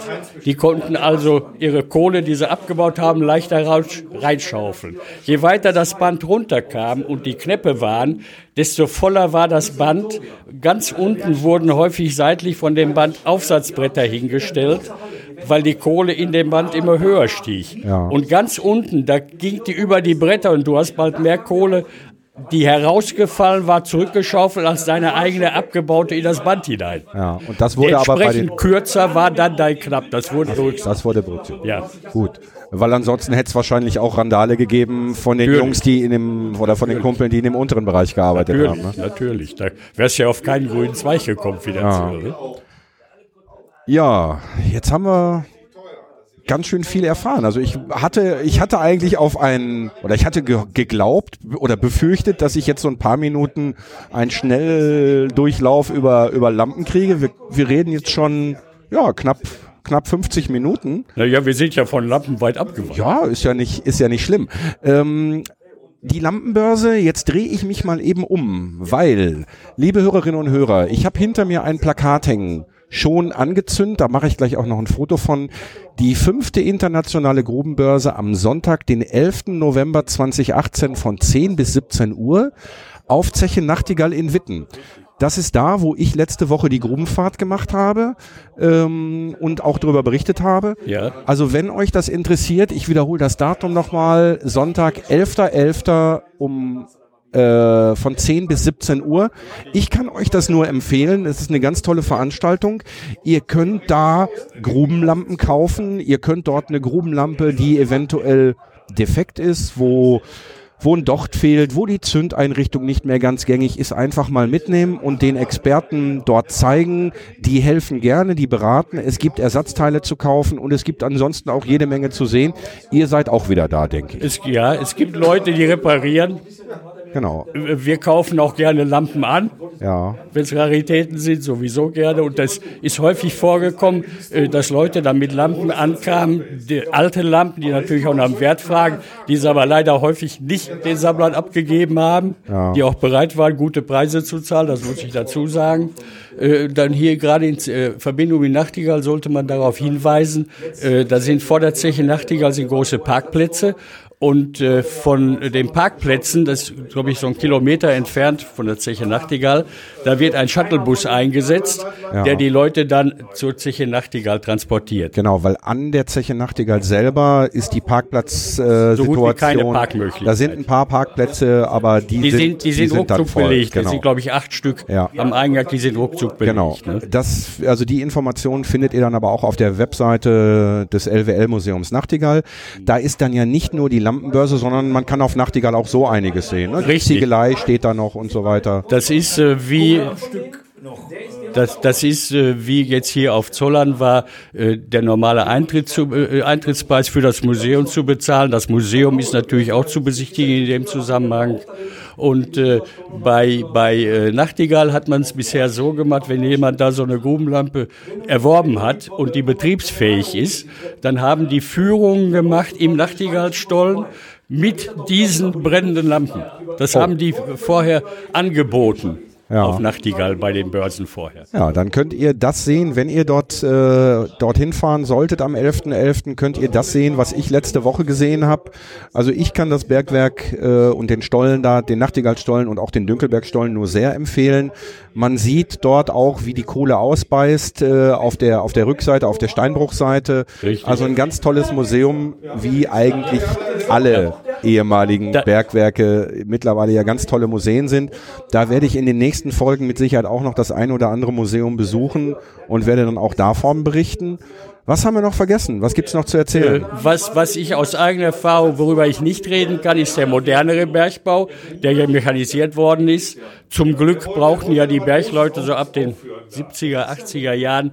Die konnten also ihre Kohle, die sie abgebaut haben, leichter reinschaufeln. Je weiter das Band runterkam und die Knäppe waren, desto voller war das Band. Ganz unten wurden häufig seitlich von dem Band Aufsatzbretter hingestellt, weil die Kohle in dem Band immer höher stieg. Ja. Und ganz unten, da ging die über die Bretter und du hast bald mehr Kohle die herausgefallen war, zurückgeschaufelt als deine eigene abgebaute in das Band hinein. Ja, und das wurde aber bei den kürzer war dann dein knapp. Das wurde das, das wurde berücksichtigt. Ja, gut. Weil ansonsten hätte es wahrscheinlich auch Randale gegeben von den natürlich. Jungs, die in dem oder von den Kumpeln, die in dem unteren Bereich gearbeitet natürlich, haben. Ne? Natürlich, da wärst ja auf keinen grünen Zweig gekommen finanziell. Ja. Ne? ja, jetzt haben wir ganz schön viel erfahren. Also ich hatte, ich hatte eigentlich auf einen, oder ich hatte ge geglaubt oder befürchtet, dass ich jetzt so ein paar Minuten einen Schnelldurchlauf über, über Lampen kriege. Wir, wir reden jetzt schon, ja, knapp, knapp 50 Minuten. Naja, wir sind ja von Lampen weit abgewandt. Ja, ist ja nicht, ist ja nicht schlimm. Ähm, die Lampenbörse, jetzt drehe ich mich mal eben um, weil, liebe Hörerinnen und Hörer, ich habe hinter mir ein Plakat hängen schon angezündet. Da mache ich gleich auch noch ein Foto von. Die fünfte internationale Grubenbörse am Sonntag, den 11. November 2018 von 10 bis 17 Uhr auf Zeche Nachtigall in Witten. Das ist da, wo ich letzte Woche die Grubenfahrt gemacht habe ähm, und auch darüber berichtet habe. Ja. Also wenn euch das interessiert, ich wiederhole das Datum nochmal, Sonntag, 11.11. .11. um äh, von 10 bis 17 Uhr. Ich kann euch das nur empfehlen. Es ist eine ganz tolle Veranstaltung. Ihr könnt da Grubenlampen kaufen. Ihr könnt dort eine Grubenlampe, die eventuell defekt ist, wo wo ein Docht fehlt, wo die Zündeinrichtung nicht mehr ganz gängig ist, einfach mal mitnehmen und den Experten dort zeigen. Die helfen gerne, die beraten. Es gibt Ersatzteile zu kaufen und es gibt ansonsten auch jede Menge zu sehen. Ihr seid auch wieder da, denke ich. Es, ja, es gibt Leute, die reparieren. Genau. Wir kaufen auch gerne Lampen an. Ja. Wenn es Raritäten sind, sowieso gerne. Und das ist häufig vorgekommen, äh, dass Leute dann mit Lampen ankamen, alte Lampen, die natürlich auch nach dem Wert fragen, die sie aber leider häufig nicht den Sammlern abgegeben haben, ja. die auch bereit waren, gute Preise zu zahlen, das muss ich dazu sagen. Äh, dann hier gerade in äh, Verbindung mit Nachtigall sollte man darauf hinweisen, da sind vor der Zeche Nachtigall sind große Parkplätze und äh, von den Parkplätzen, das ist, glaube ich, so ein Kilometer entfernt von der Zeche Nachtigall, da wird ein Shuttlebus eingesetzt, ja. der die Leute dann zur Zeche Nachtigall transportiert. Genau, weil an der Zeche Nachtigall selber ist die Parkplatzsituation. Äh, so keine Parkmöglichkeit. Da sind ein paar Parkplätze, aber die, die sind, sind, die, die sind, sind ruckzuck belegt. Genau. Das sind, glaube ich, acht Stück ja. am Eingang, die sind ruckzuck belegt. Genau. Ne? Das, also die Informationen findet ihr dann aber auch auf der Webseite des LWL-Museums Nachtigall. Da ist dann ja nicht nur die Lampenbörse, sondern man kann auf Nachtigall auch so einiges sehen. Ne? Richtig. Ziegelei steht da noch und so weiter. Das ist äh, wie das, das ist äh, wie jetzt hier auf Zollern war, äh, der normale Eintritt zu, äh, Eintrittspreis für das Museum zu bezahlen. Das Museum ist natürlich auch zu besichtigen in dem Zusammenhang. Und äh, bei, bei äh, Nachtigall hat man es bisher so gemacht, wenn jemand da so eine Grubenlampe erworben hat und die betriebsfähig ist, dann haben die Führungen gemacht im Nachtigallstollen mit diesen brennenden Lampen. Das oh. haben die vorher angeboten ja. auf Nachtigall bei den Börsen vorher. Ja, dann könnt ihr das sehen, wenn ihr dort äh, dorthin fahren solltet am 11.11., .11., könnt ihr das sehen, was ich letzte Woche gesehen habe. Also ich kann das Bergwerk äh, und den Stollen da, den Nachtigallstollen und auch den Dünkelbergstollen nur sehr empfehlen. Man sieht dort auch, wie die Kohle ausbeißt äh, auf der auf der Rückseite, auf der Steinbruchseite. Richtig. Also ein ganz tolles Museum, wie eigentlich alle ehemaligen da Bergwerke mittlerweile ja ganz tolle Museen sind. Da werde ich in den nächsten Folgen mit Sicherheit auch noch das ein oder andere Museum besuchen und werde dann auch davon berichten. Was haben wir noch vergessen? Was gibt's noch zu erzählen? Äh, was, was ich aus eigener Erfahrung, worüber ich nicht reden kann, ist der modernere Bergbau, der ja mechanisiert worden ist. Zum Glück brauchten ja die Bergleute so ab den 70er, 80er Jahren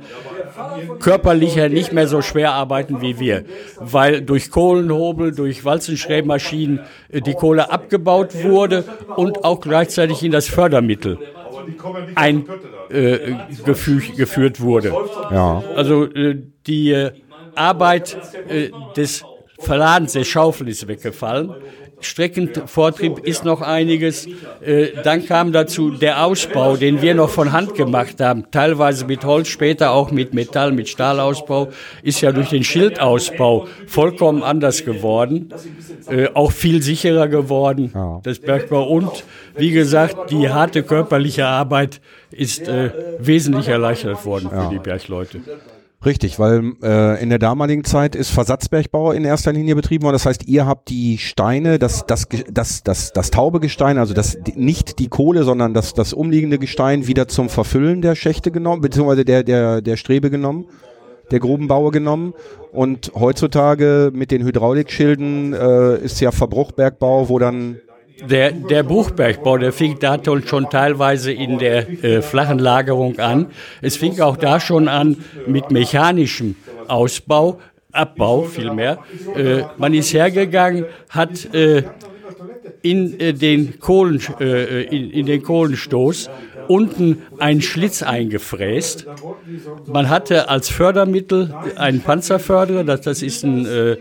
körperlicher nicht mehr so schwer arbeiten wie wir, weil durch Kohlenhobel, durch Walzenschrägmaschinen äh, die Kohle abgebaut wurde und auch gleichzeitig in das Fördermittel eingeführt äh, wurde. Ja. Also äh, die äh, Arbeit äh, des Verladens der Schaufel ist weggefallen. Streckenvortrieb ist noch einiges. Äh, dann kam dazu der Ausbau, den wir noch von Hand gemacht haben, teilweise mit Holz, später auch mit Metall, mit Stahlausbau, ist ja durch den Schildausbau vollkommen anders geworden, äh, auch viel sicherer geworden, das Bergbau. Und wie gesagt, die harte körperliche Arbeit ist äh, wesentlich erleichtert worden für die Bergleute. Richtig, weil äh, in der damaligen Zeit ist Versatzbergbau in erster Linie betrieben worden. Das heißt, ihr habt die Steine, das, das, das, das, das taube Gestein, also das nicht die Kohle, sondern das, das umliegende Gestein wieder zum Verfüllen der Schächte genommen, beziehungsweise der, der, der Strebe genommen, der Grubenbaue genommen. Und heutzutage mit den Hydraulikschilden äh, ist ja Verbruchbergbau, wo dann der, der Buchbergbau, der fing da schon teilweise in der äh, flachen Lagerung an. Es fing auch da schon an mit mechanischem Ausbau, Abbau vielmehr. Äh, man ist hergegangen, hat äh, in, äh, den Kohlen, äh, in, in den Kohlenstoß unten einen Schlitz eingefräst. Man hatte als Fördermittel einen Panzerförderer, das, das ist ein äh,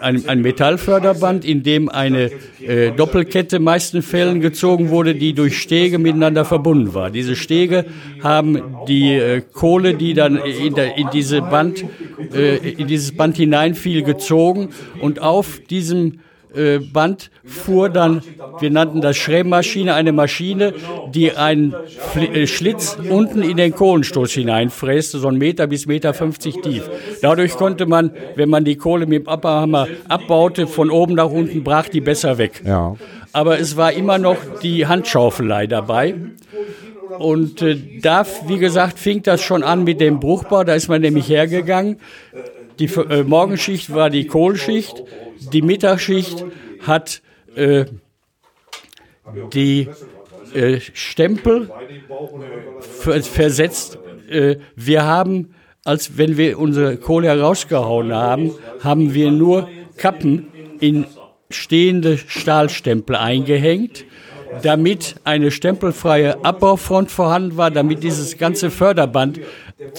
ein, ein Metallförderband, in dem eine äh, Doppelkette in meisten Fällen gezogen wurde, die durch Stege miteinander verbunden war. Diese Stege haben die äh, Kohle, die dann in, der, in diese Band, äh, in dieses Band hineinfiel, gezogen und auf diesem äh, Band fuhr dann, wir nannten das Schrämmaschine, eine Maschine, die einen äh, Schlitz unten in den Kohlenstoß hineinfräste, so ein Meter bis Meter 50 tief. Dadurch konnte man, wenn man die Kohle mit dem Abbahammer abbaute, von oben nach unten brach die besser weg. Ja. Aber es war immer noch die Handschaufelei dabei. Und äh, da, wie gesagt, fing das schon an mit dem Bruchbau. Da ist man nämlich hergegangen. Die äh, Morgenschicht war die Kohlschicht die Mittagsschicht hat äh, die äh, Stempel versetzt. Äh, wir haben, als wenn wir unsere Kohle herausgehauen haben, haben wir nur Kappen in stehende Stahlstempel eingehängt damit eine stempelfreie Abbaufront vorhanden war, damit dieses ganze Förderband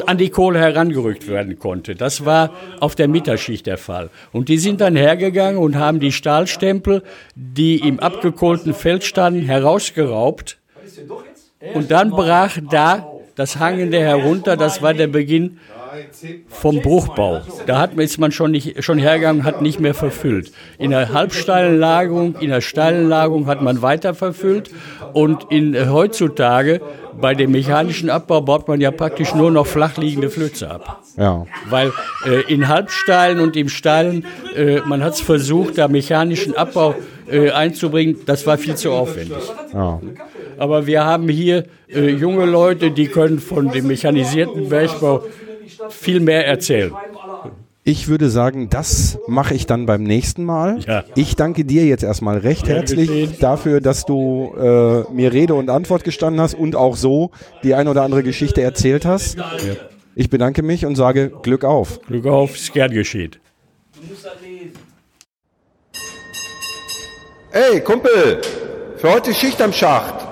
an die Kohle herangerückt werden konnte. Das war auf der Mittagsschicht der Fall. Und die sind dann hergegangen und haben die Stahlstempel, die im abgekohlten Feld standen, herausgeraubt. Und dann brach da das Hangende herunter. Das war der Beginn vom Bruchbau. Da hat, ist man schon, nicht, schon hergegangen, hat nicht mehr verfüllt. In der halbsteilen Lagerung, in der steilen Lagerung hat man weiter verfüllt und in, äh, heutzutage bei dem mechanischen Abbau baut man ja praktisch nur noch flachliegende Flöze ab. Ja. Weil äh, in Halbsteilen und im Steilen, äh, man hat es versucht, da mechanischen Abbau äh, einzubringen, das war viel zu aufwendig. Ja. Aber wir haben hier äh, junge Leute, die können von dem mechanisierten Bergbau viel mehr erzählen. Ich würde sagen, das mache ich dann beim nächsten Mal. Ja. Ich danke dir jetzt erstmal recht herzlich dafür, dass du äh, mir Rede und Antwort gestanden hast und auch so die ein oder andere Geschichte erzählt hast. Ja. Ich bedanke mich und sage Glück auf. Glück auf, ist gern geschieht. Ey, Kumpel, für heute Schicht am Schacht.